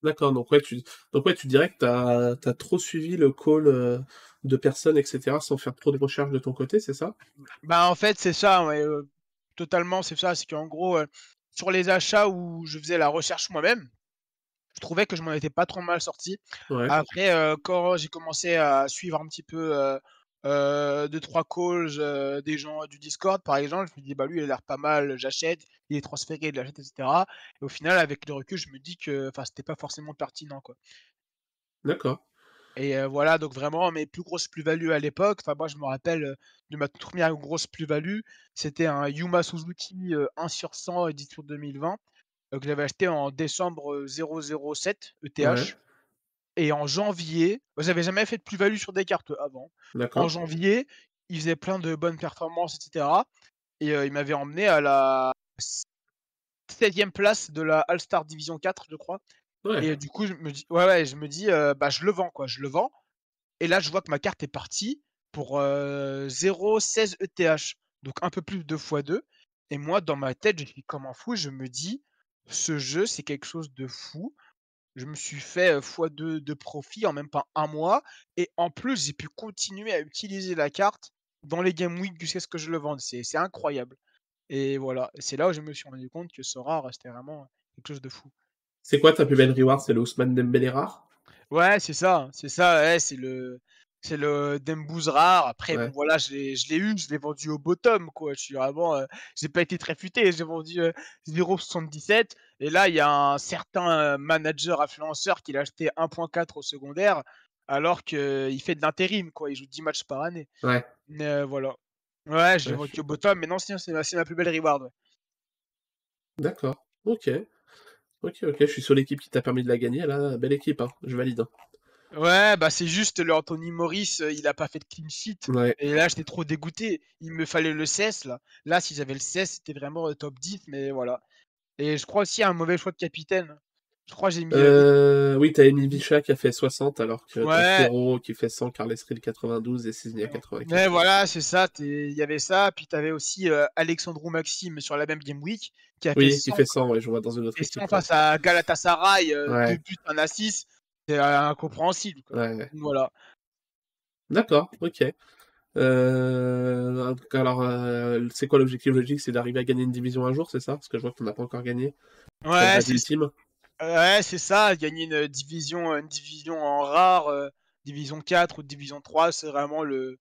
D'accord, donc ouais, tu donc ouais, tu dirais que tu as trop suivi le call, heu, de personnes et cetera, sans faire trop de recherches de ton côté, c'est ça? Bah, en fait, c'est ça, ouais, heu, totalement, c'est ça. C'est qu'en gros, heu, sur les achats où je faisais la recherche moi-même, je trouvais que je m'en étais pas trop mal sorti. Ouais. Après, quand j'ai commencé à suivre un petit peu, euh, deux trois calls des gens du Discord par exemple. Je me dis bah lui il a l'air pas mal, j'achète, il est transféré, il l'achète, etc. Et au final avec le recul je me dis que enfin c'était pas forcément pertinent quoi. D'accord. Et voilà, donc vraiment mes plus grosses plus-values à l'époque, enfin moi je me rappelle de ma toute première grosse plus-value, c'était un Yuma Suzuki 1 sur 100 édition 2020 que j'avais acheté en décembre 007 ETH. Et en janvier, j'avais jamais fait de plus-value sur des cartes avant. En janvier, il faisait plein de bonnes performances, etc. Et il m'avait emmené à la 16e place de la All-Star Division 4, je crois. Et du coup, je me dis, ouais, ouais, je me dis, bah, je le vends, quoi, je le vends. Et là, je vois que ma carte est partie pour 0,16 ETH, donc un peu plus de x2. Et moi, dans ma tête, je suis comme un fou, je me dis, ce jeu, c'est quelque chose de fou. Je me suis fait x2 de profit en même pas un mois. Et en plus, j'ai pu continuer à utiliser la carte dans les Game Week jusqu'à ce que je le vende. C'est incroyable. Et voilà, c'est là où je me suis rendu compte que ce rare, c'était vraiment quelque chose de fou. C'est quoi ta plus belle reward? C'est le Ousmane Dembélé rare? Ouais, c'est ça, c'est ça, ouais, c'est le c'est le Dembouz rare. Après, bon, voilà, je l'ai eu, je l'ai vendu au bottom, quoi. Je suis vraiment, euh, j'ai pas été très futé, j'ai vendu 0,77. Euh, et là, il y a un certain manager influenceur qui l'a acheté 1,4 au secondaire, alors qu'il fait de l'intérim, quoi. Il joue 10 matchs par année. Ouais. Mais euh, voilà. Ouais, je l'ai vendu au bottom, mais non, c'est ma plus belle reward. D'accord, ok. Ok, ok, je suis sur l'équipe qui t'a permis de la gagner, là, belle équipe, hein. je valide. Ouais, bah c'est juste le Anthony Morris, euh, il a pas fait de clean sheet. Et là, j'étais trop dégoûté. Il me fallait le 16 là. Là, si j'avais le 16, c'était vraiment le top 10, mais voilà. Et je crois aussi un mauvais choix de capitaine. Je crois que j'ai mis. Euh, oui, t'as mis Bicha qui a fait 60, alors que ouais. qui fait 100, Carles Reed 92 et Cisnia 84. Mais voilà, c'est ça. Il y avait ça. Puis t'avais aussi euh, Alexandrou Maxime sur la même Game Week qui a fait 100. qui fait 100, ouais, je vois dans une autre équipe. face à Galatasaray, euh, deux buts, un assist. C'est incompréhensible. Voilà. D'accord, ok. Euh, alors, euh, c'est quoi l'objectif logique? C'est d'arriver à gagner une division un jour, c'est ça? Parce que je vois qu'on n'a pas encore gagné. Ouais, c'est ouais, c'est ça. Gagner une division, une division en rare, euh, division 4 ou division 3, c'est vraiment le,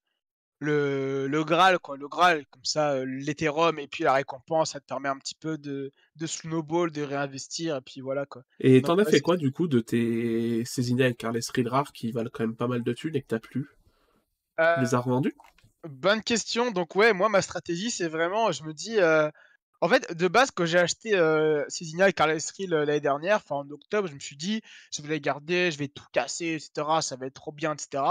le, le Graal, quoi. Le Graal, comme ça, euh, l'Ethereum et puis la récompense, ça te permet un petit peu de, de snowball, de réinvestir, et puis voilà, quoi. Et t'en as fait quoi, du coup, de tes Césinia et Carles Reed rares qui valent quand même pas mal de thunes et que t'as plus? Euh... les as revendus? Bonne question. Donc, ouais, moi, ma stratégie, c'est vraiment, je me dis. Euh, en fait, de base, quand j'ai acheté euh, Césinia et Carles euh, l'année dernière, enfin en octobre, je me suis dit, je vais les garder, je vais tout casser, etc. Ça va être trop bien, etc.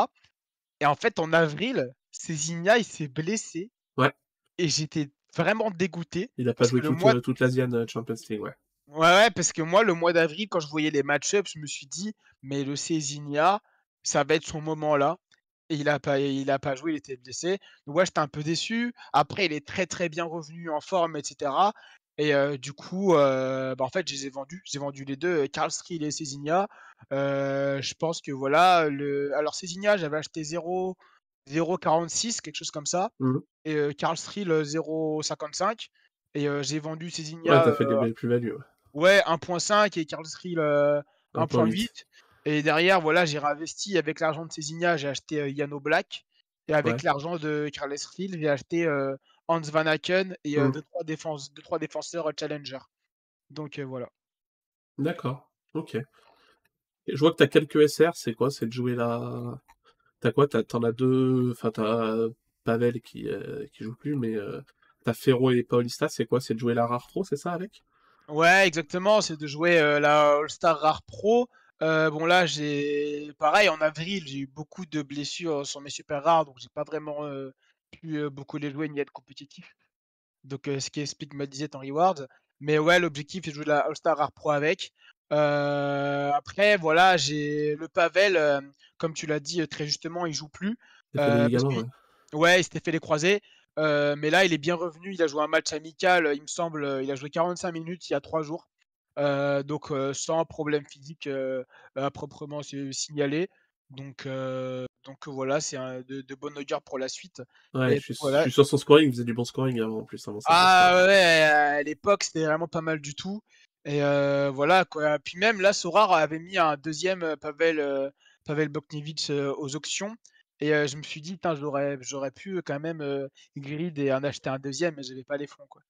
Et en fait, en avril, Cézinia, il s'est blessé. Ouais. Et j'étais vraiment dégoûté. Il a pas joué toute, toute l'Asian euh, Champions League, ouais. Ouais, ouais, parce que moi, le mois d'avril, quand je voyais les match-ups, je me suis dit, mais le Cézinia, ça va être son moment là. Et il a pas, il a pas joué, il était blessé. Donc, ouais, j'étais un peu déçu. Après, il est très, très bien revenu en forme, etc. Et du coup, bah, en fait, je les ai vendus. J'ai vendu les deux, Carl Strill et Cézinia. je pense que voilà. Le... Alors, Cézinia, j'avais acheté 0, 0,46, quelque chose comme ça. Mmh. Et Carl Strill, 0,55. Et j'ai vendu Cézinia. Ouais, t'as fait des belles plus-values. Ouais, 1,5 et Carl Strill 1,8. Et derrière, voilà, j'ai réinvesti avec l'argent de Cézinia, j'ai acheté Yano Black. Et avec l'argent de Carl Strill, j'ai acheté Hans Van Aken et 2-3 mmh. défense, deux, trois défenseurs challenger. Donc voilà. D'accord, ok. je vois que tu as quelques SR, c'est quoi C'est de jouer la. T'as quoi? T'en as deux. Enfin, t'as Pavel qui, qui joue plus, mais t'as Ferro et Paulista, c'est quoi? C'est de jouer la Rare Pro, c'est ça avec? Ouais, exactement, c'est de jouer la All-Star Rare Pro. bon là j'ai pareil en avril j'ai eu beaucoup de blessures sur mes super rares donc j'ai pas vraiment pu beaucoup les jouer ni être compétitif. Donc, ce qui explique ma disette en reward. Mais ouais, l'objectif est de jouer la All-Star Rare Pro avec. Après, voilà, j'ai le Pavel, comme tu l'as dit très justement, il joue plus. ouais. il s'était fait les croisés. mais là, il est bien revenu. Il a joué un match amical, il me semble. Il a joué 45 minutes il y a 3 jours. donc, sans problème physique à proprement signalé. Donc, donc voilà, c'est de, de bonne augure pour la suite. Ouais, je, suis, sur son scoring, il faisait du bon scoring avant en plus. ah ouais, à l'époque c'était vraiment pas mal du tout. Et voilà quoi. Puis même là, Sorar avait mis un deuxième Pavel, Pavel Boknevich aux auctions. et je me suis dit: «J'aurais j'aurais pu quand même, grid et en acheter un deuxième mais j'avais pas les fonds, quoi».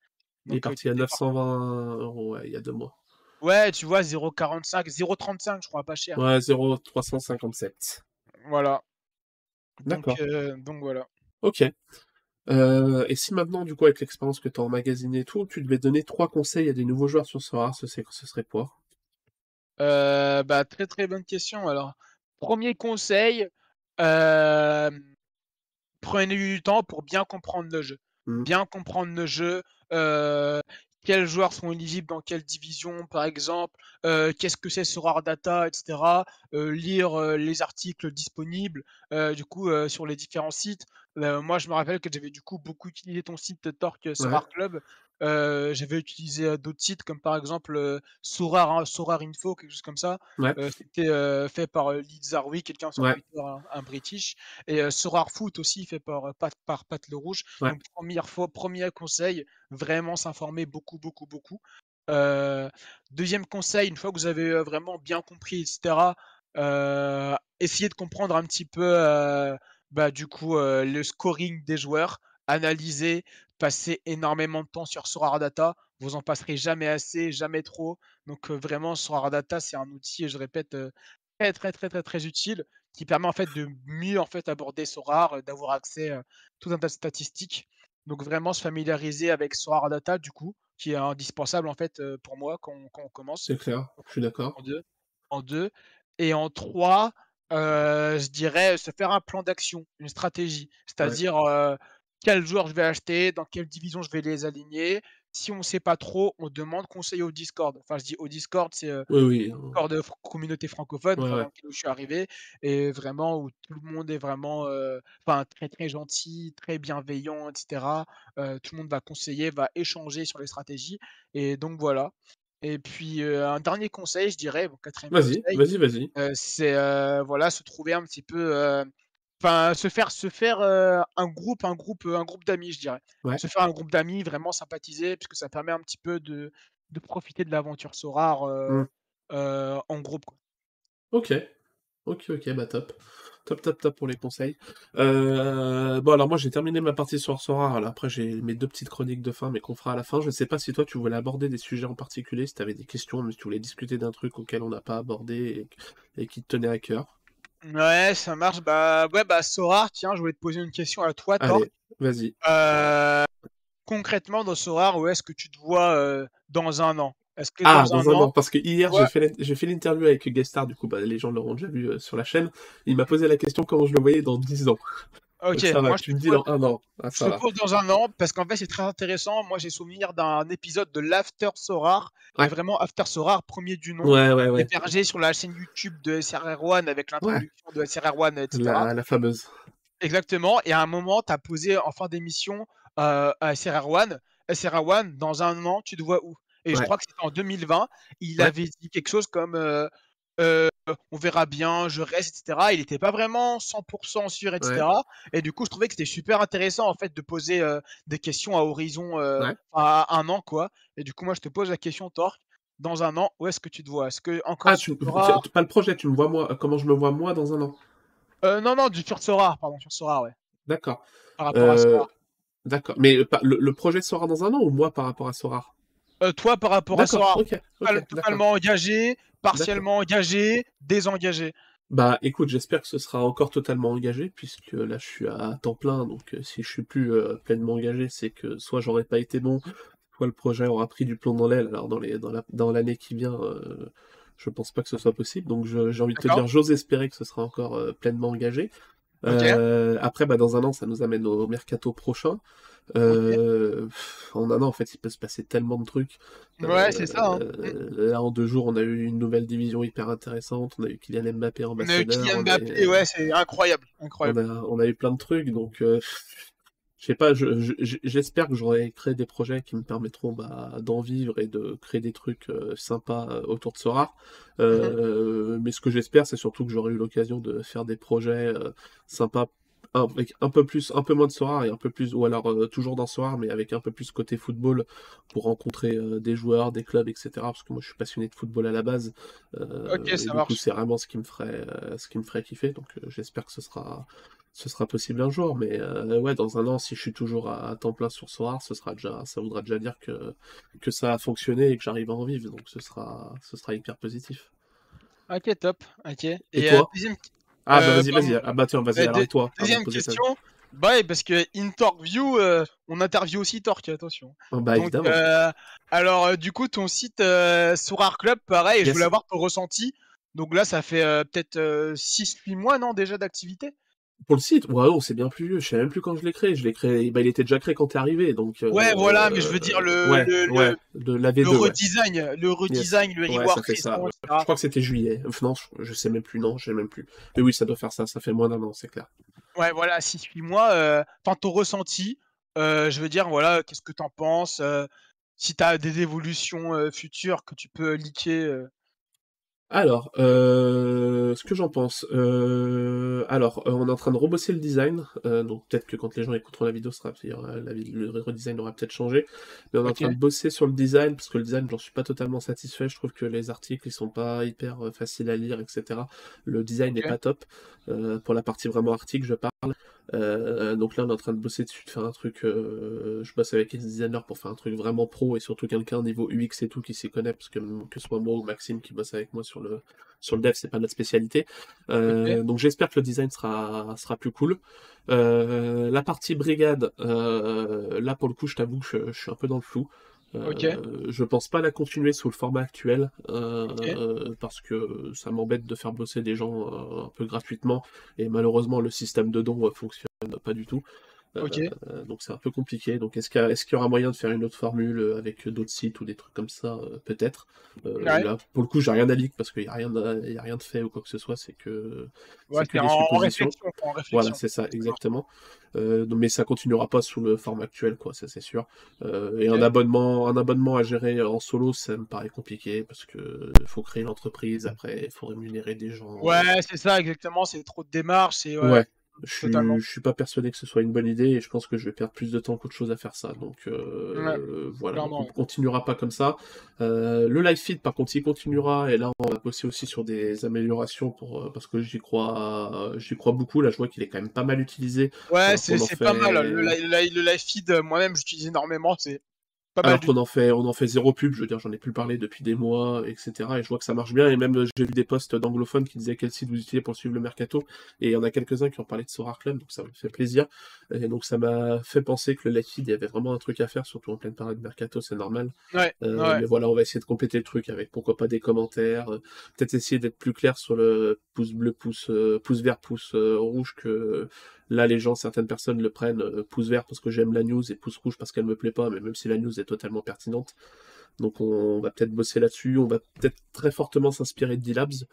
Il est parti à 920 euros, ouais, il y a 2 mois. Ouais, tu vois 0,45, 0,35 je crois, pas cher. Ouais, 0,357. Voilà. D'accord. Donc donc voilà. OK. Heu et si maintenant, du coup, avec l'expérience que tu as emmagasinée et tout, tu devais donner 3 conseils à des nouveaux joueurs sur ce c'est ce serait quoi? Heu, bah, très, très bonne question. Alors, 1er conseil, hem, prenez du temps pour bien comprendre le jeu. Mmh. Bien comprendre le jeu, heu, quels joueurs sont éligibles dans quelle division, par exemple, heu, qu'est-ce que c'est Sorare Data et cetera. Heu, lire, heu, les articles disponibles, du coup, sur les différents sites. Moi, je me rappelle que j'avais, du coup, beaucoup utilisé ton site Torque Ouais. Sorare Club. Heu, j'avais utilisé, heu, d'autres sites comme, par exemple, heu, Sorare in Sorare Info, quelque chose comme ça. Ouais. Heu, c'était, fait par, Lee Zarwi, quelqu'un sur Ouais. Twitter, un un British et heu, Sorare Foot aussi fait par, Pat par Pat Le Rouge. Ouais. Donc 1re fois 1er conseil, vraiment s'informer beaucoup, beaucoup, beaucoup. 2e conseil, une fois que vous avez, vraiment bien compris et cetera, heu, essayez de comprendre un petit peu, bah, du coup, le scoring des joueurs. Analysez, passez énormément de temps sur Sorare Data. Vous en passerez jamais assez, jamais trop. Donc heu, vraiment Sorare Data, c'est un outil je répète, heu, très, très, très, très, très utile qui permet, en fait, de mieux, en fait, aborder Sorare, d'avoir accès, à tout un tas de statistiques. Donc vraiment se familiariser avec Sorare Data, du coup, qui est indispensable, en fait, pour moi quand on quand on commence. C'est clair, je suis En d'accord. 2 en 2 et en 3, heu, je dirais se faire un plan d'action, une stratégie. Ouais. C'est-à-dire, heu, quels joueurs je vais acheter, dans quelle division je vais les aligner. Si on sait pas trop, on demande conseil au Discord. Enfin, je dis au Discord, c'est, heu, Oui, oui. Discord de communauté francophone, Ouais, ouais. lequel je suis arrivé et vraiment où tout le monde est vraiment, enfin, très, très gentil, très bienveillant et cetera. Heu, tout le monde va conseiller, va échanger sur les stratégies et donc voilà et puis, heu, un dernier conseil, je dirais, bon 4e Vas-y, conseil, vas-y, vas-y. heu, c'est, voilà, se trouver un petit peu, enfin, se faire se faire, heu, un groupe un groupe, heu, un groupe d'amis, je dirais. Ouais. Se faire un groupe d'amis, vraiment sympathiser puisque ça permet un petit peu de de profiter de l'aventure Sorare, Mmh. heu, en groupe, quoi. OK. OK, OK, bah, top. Top, top, top pour les conseils. Bon, alors moi, j'ai terminé ma partie sur Sorare. Alors après, j'ai mes 2 petites chroniques de fin, mais qu'on fera à la fin. Je sais pas si toi, tu voulais aborder des sujets en particulier, si tu avais des questions, mais si tu voulais discuter d'un truc auquel on n'a pas abordé et qui te tenait à cœur? Ouais, ça marche. Bah, ouais, bah, Sorare, tiens, je voulais te poser une question à toi. Allez, vas-y. Heu, concrètement, dans Sorare, où est-ce que tu te vois, heu, dans 1 an? Est-ce que Ah, dans 1 dans 1 an, an, parce que hier, j'ai fait l'int j'ai fait l'interview avec Guestar, du coup, bah, les gens l'auront déjà vu, heu, sur la chaîne. Il m'a posé la question comment je le voyais dans 10 ans. OK, ça va, moi, je tu te me dis dans 1 an. Ah, je ça te va. pose dans 1 an parce qu'en fait, c'est très intéressant. Moi, j'ai souvenir d'un épisode de l'After Sorare, mais Ouais. vraiment After Sorare, 1er du nom, Ouais, ouais, ouais. hébergé sur la chaîne YouTube de SRR1 avec Ouais. l'introduction de SRR1 et cetera. La la fameuse. Exactement et à un moment, tu as posé en fin d'émission, heu, à SRR1: «SRR1, dans 1 an, tu te vois où?» et je crois que c'était en 2020. Il avait dit quelque chose comme, heu heu: «On verra bien, je reste» et cetera. Il était pas vraiment 100 % sûr et Ouais. cetera et du coup, je trouvais que c'était super intéressant, en fait, de poser, heu, des questions à horizon, Ouais. à 1 an, quoi et du coup, moi, je te pose la question, Torque, dans 1 an, où est-ce que tu te vois? Est-ce qu'encore Ah, sur tu Sorare? pas le projet, tu me vois moi, comment je me vois moi dans 1 an? Non, non, du sur Sorare, pardon, sur Sorare, ouais. D'accord. Par rapport à Sorare. d'accord, mais le le projet Sorare dans 1 an ou moi par rapport à Sorare? Heu, toi, par rapport à d'accord. totalement engagé, partiellement engagé, désengagé? Bah, écoute, j'espère que ce sera encore totalement engagé puisque là, je suis à temps plein donc heu, si je suis plus, heu, pleinement engagé, c'est que soit j'aurais pas été bon, soit le projet aura pris du plomb dans l'aile. Alors dans les dans la dans l'année qui vient, heu, je pense pas que ce soit possible donc j'ai envie de te dire, j'ose espérer que ce sera encore, heu, pleinement engagé. Après, bah, dans 1 an, ça nous amène au mercato prochain. Heu, en 1 an, en fait, il peut se passer tellement de trucs. Ouais, c'est ça, hein. Heu, là, en 2 jours, on a eu une nouvelle division hyper intéressante, on a eu Kylian Mbappé On a eu Kylian on Mbappé, ouais, c'est incroyable, on incroyable. a on a eu plein de trucs donc je sais pas, j'espère que j'aurai créé des projets qui me permettront, bah, d'en vivre et de créer des trucs, sympas, autour de Sorare. Mmh mh. Heu, mais ce que j'espère, c'est surtout que j'aurai eu l'occasion de faire des projets, sympas, avec un peu plus un peu moins de Sorare et un peu plus ou alors, heu, toujours dans Sorare, mais avec un peu plus côté football pour rencontrer, heu, des joueurs, des clubs et cetera. Parce que moi, je suis passionné de football à la base, OK, heu et ça marche. c'est vraiment ce qui me ferait, heu, ce qui me ferait kiffer donc j'espère que ce sera ce sera possible un jour, mais euh, ouais, dans un an, si je suis toujours à, temps plein sur Soar, ce sera déjà, ça voudra déjà dire que, que ça a fonctionné et que j'arrive à en vivre, donc ce sera, ce sera hyper positif. Ok, top. Ok. Et, toi euh, deuxième... Ah bah vas-y, vas-y. Ah bah tiens, vas-y, alors toi. Deuxième question. Bah parce que in View, euh, on interview aussi Torque, attention. Oh, bah évidemment. alors du coup, ton site Soar Club, pareil, je voulais avoir ton ressenti. Donc là, ça fait peut-être 6-8 mois, non, déjà d'activité? Pour le site, ouais, c'est bien plus vieux. Je sais même plus quand je l'ai créé. Je l'ai créé, bah, il était déjà créé quand t'es arrivé, donc. ouais, voilà, mais je veux dire le, le, la V2, le redesign, le redesign, le reward ça. Je crois que c'était juillet. non, je, sais même plus. Non, je sais même plus. Mais oui, ça doit faire ça. Ça fait moins d'un an, c'est clair. Ouais, voilà, 6-8 mois. Euh, enfin, ton ressenti. Euh, je veux dire, voilà, qu'est-ce que t'en penses euh, Si t'as des évolutions futures que tu peux liker alors, euh, ce que j'en pense. Euh, alors, euh, on est en train de rebosser le design. donc peut-être que quand les gens écouteront la vidéo, sera, la, le redesign aura peut-être changé. Mais on est en train de bosser sur le design, parce que le design, j'en suis pas totalement satisfait. Je trouve que les articles, ils sont pas hyper faciles à lire, etc. Le design n'est pas top. pour la partie vraiment article, je parle. Euh, donc là, on est en train de bosser dessus, de faire un truc. Euh, je bosse avec les designers pour faire un truc vraiment pro et surtout quelqu'un niveau UX et tout qui s'y connaît, parce que que ce soit moi ou Maxime qui bosse avec moi sur le sur le dev, c'est pas notre spécialité. Euh, donc j'espère que le design sera sera plus cool. la partie brigade, là pour le coup, je t'avoue, je, je suis un peu dans le flou. Euh, je pense pas la continuer sous le format actuel euh, parce que ça m'embête de faire bosser des gens euh, un peu gratuitement et malheureusement le système de dons fonctionne pas du tout. Euh, donc c'est un peu compliqué. Donc est-ce qu'il y, aura moyen de faire une autre formule euh, avec d'autres sites ou des trucs comme ça euh, Peut-être. Là, pour le coup, j'ai rien à dire parce qu'il n'y a, rien de, a rien de fait ou quoi que ce soit. C'est que, c'est en, suppositions. Voilà, c'est ça, exactement. mais ça continuera pas sous le format actuel, quoi, ça c'est sûr. et un abonnement, un abonnement à gérer en solo, ça me paraît compliqué parce que faut créer l'entreprise, après il faut rémunérer des gens. Ouais, c'est ça, exactement. C'est trop de démarches. Et ouais. Je suis, suis pas persuadé que ce soit une bonne idée et je pense que je vais perdre plus de temps qu'autre chose à faire ça. Donc euh, voilà, on continuera pas comme ça. Euh, le live feed, par contre, il continuera et là on va bosser aussi sur des améliorations pour euh, parce que j'y crois, j'y crois beaucoup. Là, je vois qu'il est quand même pas mal utilisé. Ouais, c'est pas mal. Le, le live feed, moi-même, j'utilise énormément. C'est alors qu'on en fait, on en fait zéro pub, je veux dire, j'en ai plus parlé depuis des mois, etc. Et je vois que ça marche bien. Et même, j'ai vu des posts d'anglophones qui disaient quel site vous utilisez pour suivre le mercato. Et il y en a quelques-uns qui ont parlé de Sorar Club, donc ça me fait plaisir. Et donc, ça m'a fait penser que le Lightfeed, il y avait vraiment un truc à faire, surtout en pleine période de mercato, c'est normal. Ouais, euh, Mais voilà, on va essayer de compléter le truc avec pourquoi pas des commentaires. Euh, peut-être essayer d'être plus clair sur le pouce bleu, pouce, euh, pouce vert, pouce rouge que Là, les gens, certaines personnes le prennent euh, pouce vert parce que j'aime la news et pouce rouge parce qu'elle me plaît pas, mais même si la news est totalement pertinente. Donc on va peut-être bosser là-dessus, on va peut-être très fortement s'inspirer de D-Labs,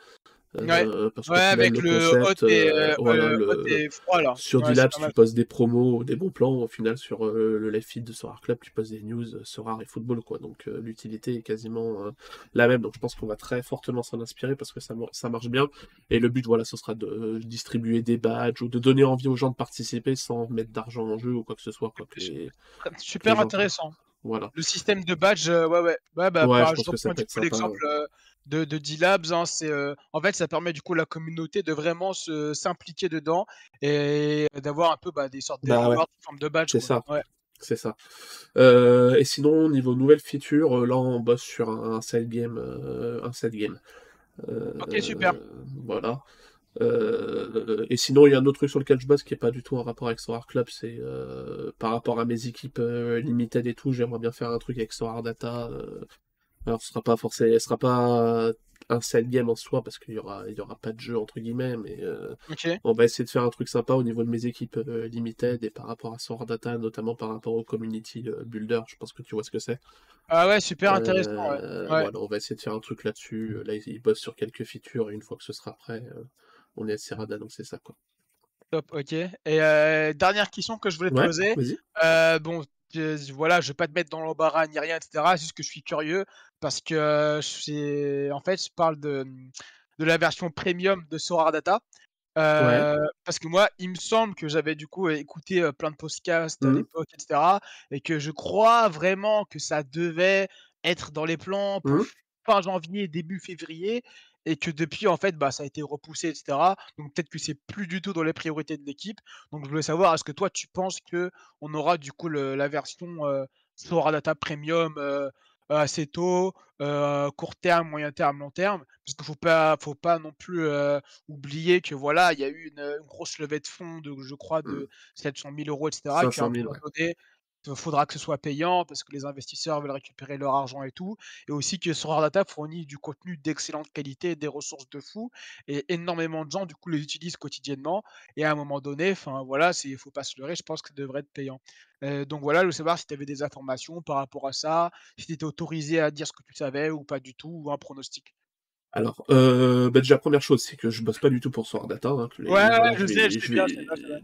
euh, ouais, avec le, hot et, euh, euh, froid là. Sur du Labs, tu poses des promos, des bons plans. Au final, sur le live feed de Sorar Club, tu poses des news Sorar et football, quoi. Donc l'utilité est quasiment la même. Donc je pense qu'on va très fortement s'en inspirer parce que ça, ça marche bien. Et le but, voilà, ce sera de distribuer des badges ou de donner envie aux gens de participer sans mettre d'argent en jeu ou quoi que ce soit. Quoi, Super intéressant. Voilà. Le système de badge, ouais, ouais. Ouais, bah, ouais, je que ça l'exemple de, de D-Labs. Hein, c'est, euh, en fait, ça permet du coup à la communauté de vraiment se, s'impliquer dedans et d'avoir un peu bah, des sortes de, bah forme de badge. C'est ça. C'est ça. Euh, et sinon, niveau nouvelles features, euh, là, on bosse sur un, side game. un side game. ok, super. Voilà. Et sinon, il y a un autre truc sur lequel je bosse qui n'est pas du tout en rapport avec Solar Club, c'est par rapport à mes équipes limited et tout, j'aimerais bien faire un truc avec Solar Data alors, ce sera pas forcément, ce sera pas un side game en soi parce qu'il y aura, il y aura pas de jeu entre guillemets, mais euh, on va essayer de faire un truc sympa au niveau de mes équipes euh, limited et par rapport à Sword Data, notamment par rapport au community euh, builder. Je pense que tu vois ce que c'est. Ah ouais, super intéressant. Voilà, on va essayer de faire un truc là-dessus. Là, ils, bossent sur quelques features et une fois que ce sera prêt, on essaiera d'annoncer ça quoi. Top, ok. Et dernière question que je voulais te poser. bon, voilà, je vais pas te mettre dans l'embarras ni rien, etc. C'est juste que je suis curieux parce que c'est en fait, je parle de, de la version premium de Sora Data. Parce que moi, il me semble que j'avais du coup écouté plein de podcasts à mmh l'époque, etc. Et que je crois vraiment que ça devait être dans les plans pour, mmh fin janvier, début février et que depuis, en fait, bah, ça a été repoussé, etc. Donc peut-être que c'est plus du tout dans les priorités de l'équipe. Donc je voulais savoir, est-ce que toi, tu penses que on aura du coup la version euh, Data Premium euh, assez tôt, euh, court terme, moyen terme, long terme? Parce qu'il faut pas, faut pas non plus euh, oublier que voilà, il y a eu une, grosse levée de fonds de, je crois, de 700 000 euros, etc. 500 000, il faudra que ce soit payant parce que les investisseurs veulent récupérer leur argent et tout. Et aussi que Sorar Data fournit du contenu d'excellente qualité, des ressources de fou. Et énormément de gens, du coup, les utilisent quotidiennement. Et à un moment donné, enfin voilà, il ne faut pas se leurrer, je pense que ça devrait être payant. Euh, donc voilà, je veux savoir si tu avais des informations par rapport à ça, si tu étais autorisé à dire ce que tu savais ou pas du tout, ou un pronostic. Alors, euh, bah déjà, première chose, c'est que je bosse pas du tout pour Soir Data. Hein, ouais, je, sais, je, vais...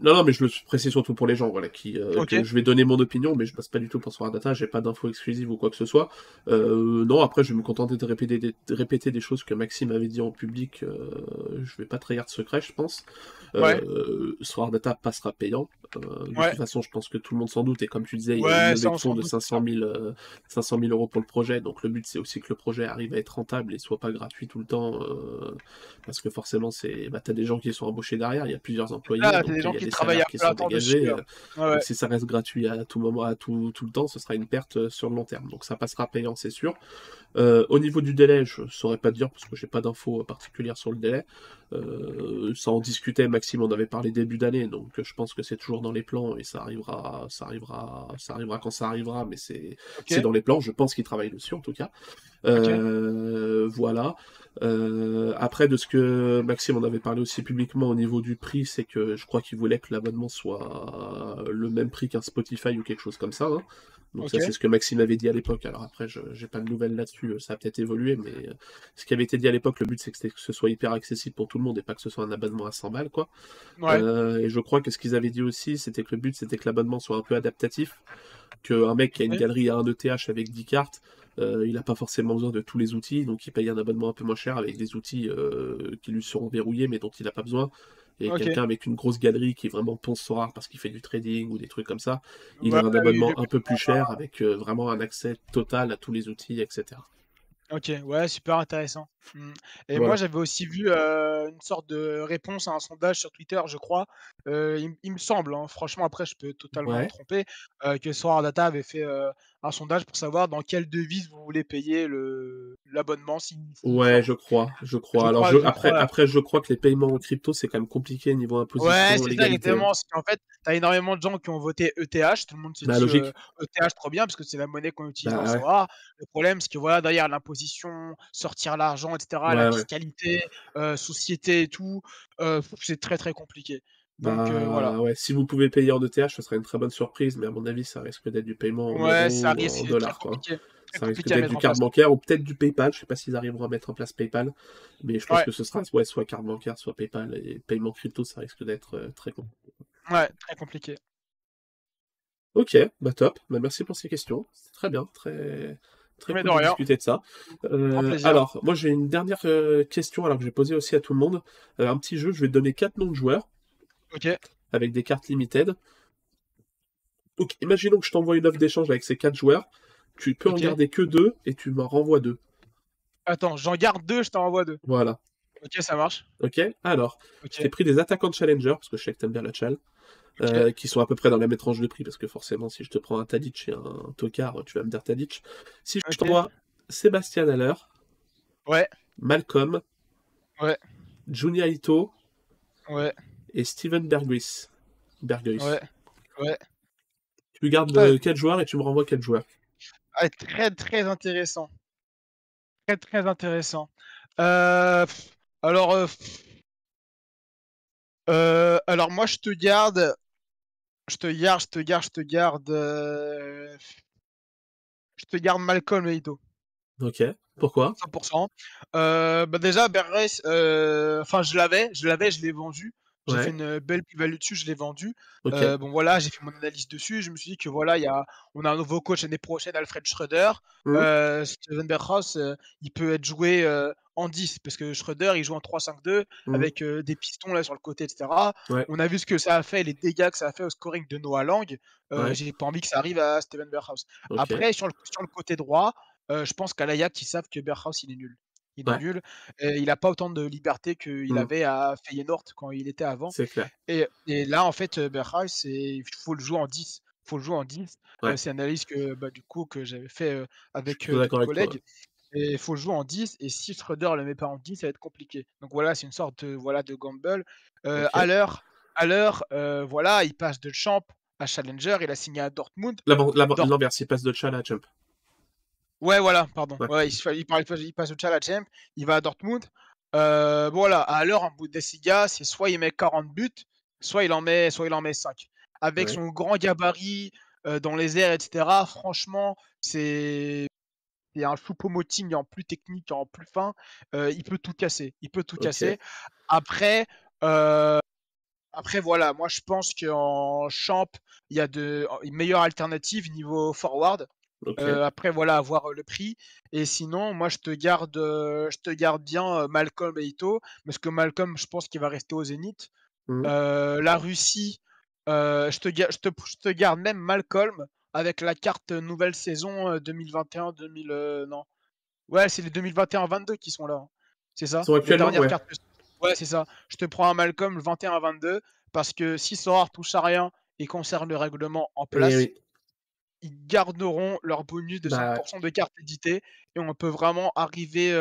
Non, non, mais je le précise surtout pour les gens, voilà, qui, euh, que je vais donner mon opinion, mais je bosse pas du tout pour Soir Data, j'ai pas d'infos exclusives ou quoi que ce soit. Euh, non, après, je vais me contenter de répéter des, de répéter des choses que Maxime avait dit en public. Euh, je vais pas trahir de secret, je pense. Ouais. Euh, Soir Data passera payant. Euh, de toute façon, je pense que tout le monde s'en doute, et comme tu disais, il y a une levée de fonds de 500 000, 500 000 euros pour le projet, donc le but, c'est aussi que le projet arrive à être rentable et soit pas gratuit tout le temps, euh, parce que forcément, c'est, bah, t'as des gens qui sont embauchés derrière, il y a plusieurs employés, ah, des gens qui travaillent à qui sont dégagés. Euh, si ça reste gratuit à tout moment, à tout, tout le temps, ce sera une perte euh, sur le long terme. Donc ça passera payant, c'est sûr. au niveau du délai, je saurais pas dire parce que j'ai pas d'infos particulières sur le délai. ça en discutait, Maxime en avait parlé début d'année, donc je pense que c'est toujours dans les plans et ça arrivera, ça arrivera, ça arrivera quand ça arrivera, mais c'est c'est dans les plans. Je pense qu'il travaille dessus en tout cas. Voilà. Euh, après, de ce que Maxime en avait parlé aussi publiquement au niveau du prix, c'est que je crois qu'il voulait que l'abonnement soit le même prix qu'un Spotify ou quelque chose comme ça. Hein. Donc ça, c'est ce que Maxime avait dit à l'époque. Alors après, je n'ai pas de nouvelles là-dessus, ça a peut-être évolué, mais euh, ce qui avait été dit à l'époque, le but, c'est que, ce soit hyper accessible pour tout le monde et pas que ce soit un abonnement à 100 balles, quoi. Euh, et je crois que ce qu'ils avaient dit aussi, c'était que le but, c'était que l'abonnement soit un peu adaptatif, qu'un mec qui a une galerie à 1 ETH avec 10 cartes, euh, il n'a pas forcément besoin de tous les outils, donc il paye un abonnement un peu moins cher avec des outils euh, qui lui seront verrouillés mais dont il n'a pas besoin. Et quelqu'un avec une grosse galerie qui est vraiment ponce parce qu'il fait du trading ou des trucs comme ça, il a un abonnement un peu plus cher avec euh, vraiment un accès total à tous les outils, etc. OK, ouais, super intéressant. Mmh. Et moi, j'avais aussi vu, une sorte de réponse à un sondage sur Twitter, je crois. il me semble, hein, franchement, après, je peux totalement me tromper, que Sorar Data avait fait, un sondage pour savoir dans quelle devise vous voulez payer le l'abonnement Ouais, je crois, je crois. Alors après après, je crois que les paiements en crypto, c'est quand même compliqué niveau imposition, Ouais, c'est ça, exactement. En fait, tu as énormément de gens qui ont voté ETH, tout le monde se bah, dit, ETH trop bien parce que c'est la monnaie qu'on utilise bah, en Le problème, c'est que voilà, derrière l'imposition, sortir l'argent etc., la fiscalité, société et tout, c'est très, très compliqué. Donc voilà. Bah, ouais, si vous pouvez payer en ETH, ce serait une très bonne surprise, mais à mon avis, ça risque d'être du paiement en Ouais, ça risque en dollars, quoi. Ça risque d'être du carte bancaire ou peut-être du PayPal. Je sais pas s'ils arriveront à mettre en place PayPal, mais je pense que ce sera ouais, soit carte bancaire, soit PayPal et paiement crypto, ça risque d'être très compliqué. Ouais, très compliqué. OK, bah top. Bah, merci pour ces questions. C'est très bien, très Très cool de, discuter de ça. Euh, alors, moi j'ai une dernière euh, question alors que j'ai posé aussi à tout le monde. Euh, un petit jeu, je vais te donner quatre noms de joueurs. Avec des cartes limited. Donc, imaginons que je t'envoie une offre d'échange avec ces quatre joueurs. Tu peux en garder que deux et tu m'en renvoies deux. Attends, j'en garde deux, je t'en renvoie deux. Voilà. Ok, ça marche. Ok, alors, j'ai pris des attaquants de challenger parce que je sais que t'aimes bien la chal. Euh, qui sont à peu près dans la même tranche de prix, parce que forcément, si je te prends un Tadic et un Tokar, tu vas me dire Tadic. Si je te t'envoie Sébastien Haller, ouais. Malcolm, ouais. Junia Ito, ouais. Et Steven Berghuis. Berghuis. Ouais. ouais. Tu gardes euh, quel joueur et tu me renvoies quel joueur ah, Très très intéressant. Très très intéressant. Euh, alors, euh, alors moi je te garde, je te garde, je te garde, je te garde, euh, je te garde Malcolm et Ito. Ok. Pourquoi? 100%. Euh, bah déjà, Berres, enfin je l'avais, je l'avais, je l'ai vendu. J'ai fait une belle plus-value dessus, je l'ai vendu. bon voilà, j'ai fait mon analyse dessus. Je me suis dit que voilà, y a, on a un nouveau coach l'année prochaine, Alfred Schroeder. Mmh. Steven Berghaus, il peut être joué en 10 parce que Schroeder il joue en 3-5-2 mmh. avec des pistons là sur le côté, etc. On a vu ce que ça a fait, les dégâts que ça a fait au scoring de Noah Lang. J'ai pas envie que ça arrive à Steven Berghaus. Après, sur le, sur le côté droit, je pense qu'à l'Ajax, ils savent que Berghuis, il est nul. Il est nul et il a pas autant de liberté qu'il Mmh. avait à Feyenoord quand il était avant C'est clair. et et là, en fait, heu, Berghuis, c'est il faut le jouer en 10. Il faut le jouer en 10. Heu, Ouais. c'est l'analyse que, bah, du coup, que j'avais fait, suis avec, ouais. collègues il faut le jouer en 10 et si Schreuder le met pas en 10, ça va être compliqué. Donc voilà, c'est une sorte de voilà, de gamble. OK. Haller Haller, heu, voilà, il passe de Champ à Challenger, il a signé à Dortmund. L'inverse, il passe de Tchal à Champ. Ouais, voilà, pardon. Ouais. Ouais, il passe il passe de Tchal à Champ, il va à Dortmund. Heu, voilà, Haller en Bundesliga, c'est soit il met 40 buts, soit il en met soit il en met 5. Avec Ouais. son grand gabarit, heu, dans les airs et cetera, franchement, c'est un choupo-moting en plus technique, en plus fin. Heu, il peut tout casser, il peut tout casser. Après, heu, après voilà, moi je pense qu'en Champ, il y a de une meilleure alternative niveau forward. Heu, après voilà, à voir, heu, le prix et sinon moi je te garde, heu, je te garde bien, Malcolm et Ito parce que Malcolm, je pense qu'il va rester au Zénith. Mmh. La Russie, je te je te je te garde même Malcolm avec la carte, nouvelle saison, heu, 2021-2000, heu, non. Ouais, c'est les 2021-22 qui sont là, hein. C'est ça, sont actuellement? Ouais. cartes que ouais, c'est ça. Je te prends un Malcolm 21-22 parce que si Sorare touche à rien et conserve le règlement en Eh place oui. Ils garderont leur bonus de Bah, pour ouais. cent de cartes éditées et on peut vraiment arriver,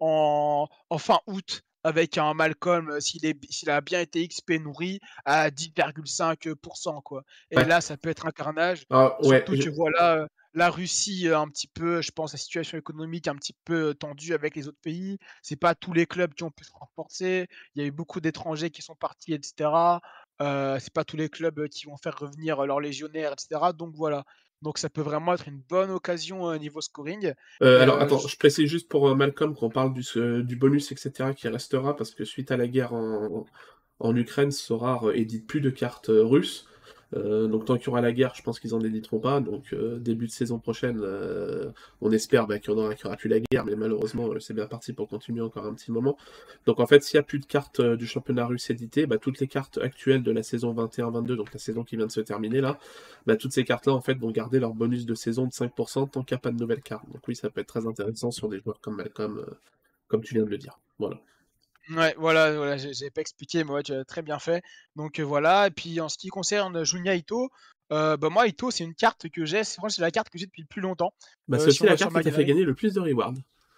en en fin août avec un Malcolm, s'il a bien été XP nourri à 10,5 heu, pour cent quoi et Ouais. là, ça peut être un carnage. Ah ouais, Surtout je que voilà, heu, la Russie, un petit peu, je pense la situation économique un petit peu, tendue avec les autres pays. C'est pas tous les clubs qui ont pu se renforcer. Il y a eu beaucoup d'étrangers qui sont partis et cetera. Heu, c'est pas tous les clubs, qui vont faire revenir, leurs légionnaires et cetera donc voilà. Donc ça peut vraiment être une bonne occasion, heu, niveau scoring Heu, et alors attends, je précise juste pour, heu, Malcolm qu'on parle du du bonus et cetera qui restera parce que suite à la guerre en en Ukraine, heu, édite plus de cartes, russes. Heu, donc tant qu'il y aura la guerre, je pense qu'ils en éditeront pas. Donc heu, début de saison prochaine, heu, on espère, bah, qu'il y en aura aura plus la guerre, mais malheureusement, heu, c'est bien parti pour continuer encore un petit moment. Donc en fait, s'il y a plus de cartes, du championnat russe éditées, bah, toutes les cartes actuelles de la saison 21-22, donc la saison qui vient de se terminer là, bah, toutes ces cartes-là, en fait, vont garder leur bonus de saison de 5% tant qu'il y a pas de nouvelles cartes. Donc oui, ça peut être très intéressant sur des joueurs comme Malcolm, comme tu viens de le dire. Voilà. Ouais, voilà, voilà, j'ai j'avais pas expliqué, mais ouais, tu as très bien fait. Donc heu, voilà et puis en ce qui concerne Junya Ito, heu, bah, moi Ito, c'est une carte que j'ai, c'est la carte que j'ai depuis le plus longtemps, Bah, heu, c'est aussi la carte qui t'a fait gagner le plus de rewards.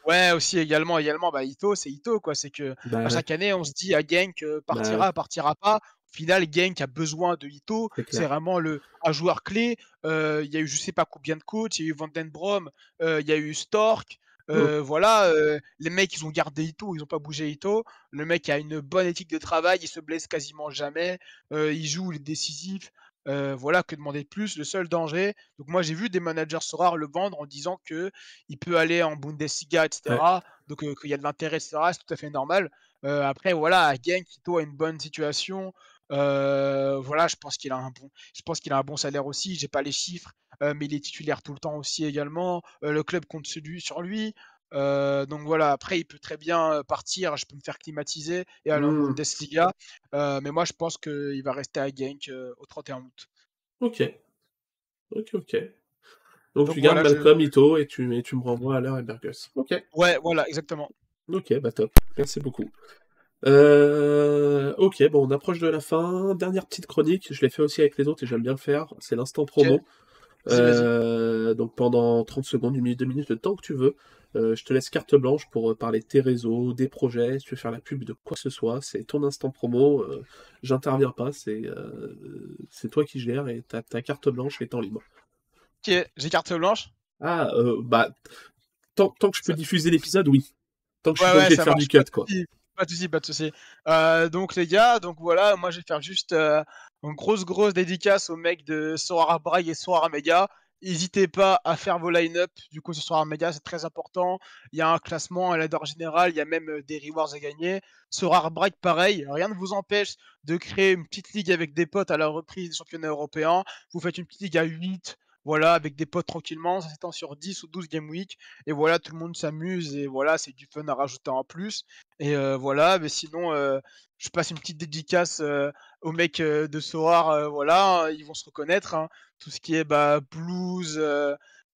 Ouais, aussi également également, bah, Ito, c'est Ito quoi. C'est qu'à Bah, ouais. chaque année, on se dit: «Ah Genk, Bah, partira, partira pas». Au final, Genk a besoin de Ito. C'est vraiment le un joueur clé. Il y a eu je sais pas combien de coachs, il y a eu Van den Brom, heu, il y a eu Stork. Mmh. Voilà, les mecs, ils ont gardé Ito, ils ont pas bougé Ito. Le mec a une bonne éthique de travail, il se blesse quasiment jamais. Il joue, il est décisif. Voilà, que demander de plus? Le seul danger donc moi, j'ai vu des managers Sorare le vendre en disant qu'il peut aller en Bundesliga et Ouais. cetera, donc qu'il y a de l'intérêt et cetera, c'est tout à fait normal. Après voilà, à Genk, Ito a une bonne situation. Heu, voilà, je pense qu'il a un bon je pense qu'il a un bon salaire aussi, j'ai pas les chiffres, heu, mais il est titulaire tout le temps aussi également. Heu, le club compte sur lui sur lui. Heu, donc voilà, après il peut très bien, heu, partir, je peux me faire climatiser et aller en Mmh. Bundesliga. Heu, mais moi je pense qu'il va rester à Genk, au 31 août. OK. OK, OK. Donc tu Donc gardes voilà, je Malcolm, Ito et tu et tu me renvoies Haller et Berghuis. OK. ouais, voilà, exactement. OK, bah, top. Merci beaucoup. Heu, OK, bon, on approche de la fin. Dernière petite chronique, je l'ai fait aussi avec les autres et j'aime bien le faire, c'est l'instant promo. Heu, donc pendant 30 secondes, 1 minute, 2 minutes, le temps que tu veux, heu, je te laisse carte blanche pour, parler de tes réseaux, des projets, si tu veux faire la pub de quoi que ce soit, c'est ton instant promo, j'interviens pas, c'est, c'est toi qui gères et tu as carte blanche et temps libre. OK, j'ai carte blanche? Ah, bah, tant tant que je peux Ça diffuser l'épisode, oui. Tant que je suis Ouais, faire du marche, cut, quoi. Pas de souci, pas de souci. Heu, donc les gars, donc voilà, moi je vais faire juste, heu, une grosse, grosse dédicace aux mecs de Sorare Braille et Sorare Mega. Hésitez pas à faire vos line-up, du coup, sur Sorare Mega, c'est très important. Il y a un classement à l'heure générale, il y a même, heu, des rewards à gagner. Braille, pareil, rien ne vous empêche de créer une petite ligue avec des potes à la reprise des championnats européens. Vous faites une petite ligue à 8, voilà, avec des potes tranquillement, ça s'étend sur 10 ou 12 game week et voilà, tout le monde s'amuse et voilà, c'est du fun à rajouter en plus et heu, voilà, mais sinon, heu, je passe une petite dédicace, heu, aux mecs, de heu, voilà, hein, ils vont se reconnaître, hein. Tout ce qui est, bah, blues,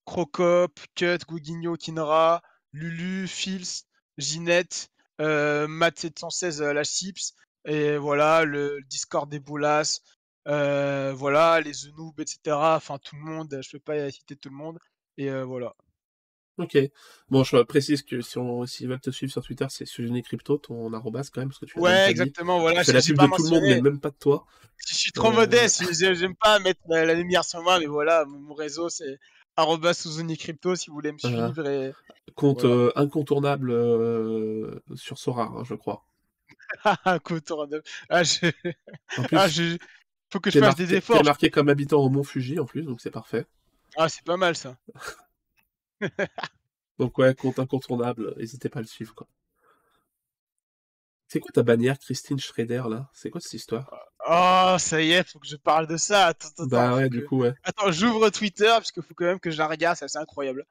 Crocop, Cut, Gouguigno, Kinra, Lulu, Fils, Ginette, euh, Matt716 la Chips, et voilà, le Discord des Boulas, euh, voilà, les Zenoub, etc. Enfin, tout le monde, je peux pas citer tout le monde, et euh, voilà. Ok. Bon, je précise que si on, s'ils veulent te suivre sur Twitter, c'est Sujeni Crypto, ton arrobas quand même, parce que tu Ouais, exactement, voilà. C'est la pub de tout le monde, mais même pas de toi. Je suis trop modeste, j'aime pas mettre la, lumière sur moi, mais voilà, mon réseau c'est arrobas Crypto si vous voulez me suivre. Et... Compte incontournable sur Sora, hein, je crois. incontournable. Ah, je... Ah, je... faut que je fasse des efforts. Tu marqué comme habitant au Mont Fuji en plus, donc c'est parfait. Ah, c'est pas mal ça. Donc ouais, compte incontournable, n'hésitez pas à le suivre quoi. C'est quoi ta bannière Christine Schrader là? C'est quoi cette histoire? Oh, ça y est, faut que je parle de ça. Attends, attends, bah ouais, du coup, ouais. Attends, j'ouvre Twitter parce qu'il faut quand même que je la regarde, c'est assez incroyable.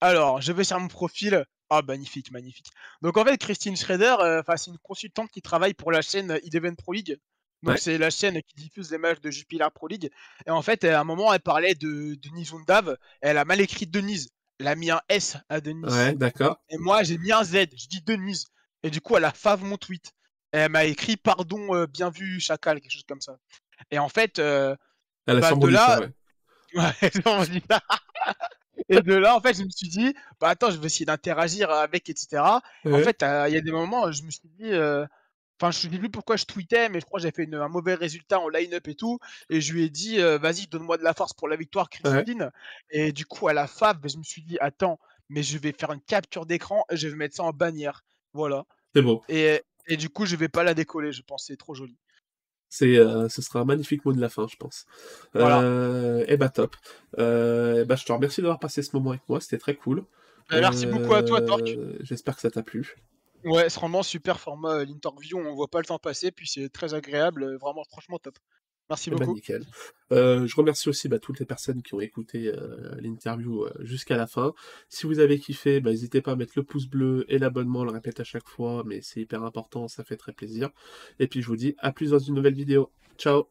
Alors, je vais sur mon profil. Ah, magnifique, magnifique. Donc en fait, Christine Schrader, euh, c'est une consultante qui travaille pour la chaîne Eleven Pro League. Donc c'est la chaîne qui diffuse les matchs de Jupiler Pro League. Et en fait, à un moment, elle parlait de Denise Undav. Elle a mal écrit Denise. Elle a mis un S à Denise. Ouais, d'accord. Et moi, j'ai mis un Z. Je dis Denise. Et du coup, elle a fave mon tweet. elle m'a écrit pardon, euh, bien vu, chacal, quelque chose comme ça. Et en fait, euh, elle a bah, de là, ouais. Et de là, en fait, je me suis dit, bah attends, je vais essayer d'interagir avec, etc. En fait, il y a des moments, je me suis dit, euh, Enfin, je ne sais plus pourquoi je tweetais, mais je crois que j'ai fait un mauvais résultat en line-up et tout. Et je lui ai dit, vas-y, donne-moi de la force pour la victoire, Christine. Et du coup, à la fave, je me suis dit, attends, mais je vais faire une capture d'écran et je vais mettre ça en bannière. Voilà. C'est beau. Et, et, du coup, je vais pas la décoller, je pense. C'est trop joli. C'est, ce sera un magnifique mot de la fin, je pense. Voilà. et bah top. et bah, je te remercie d'avoir passé ce moment avec moi, c'était très cool. Bah, merci beaucoup à toi, Torque. J'espère que ça t'a plu. Ouais, c'est vraiment super format euh, l'interview, on voit pas le temps passer, puis c'est très agréable, euh, vraiment franchement top. Merci eh ben, beaucoup. nickel. Euh, je remercie aussi bah, toutes les personnes qui ont écouté l'interview jusqu'à la fin. Si vous avez kiffé, bah, n'hésitez pas à mettre le pouce bleu et l'abonnement, on le répète à chaque fois, mais c'est hyper important, ça fait très plaisir. Et puis je vous dis à plus dans une nouvelle vidéo. Ciao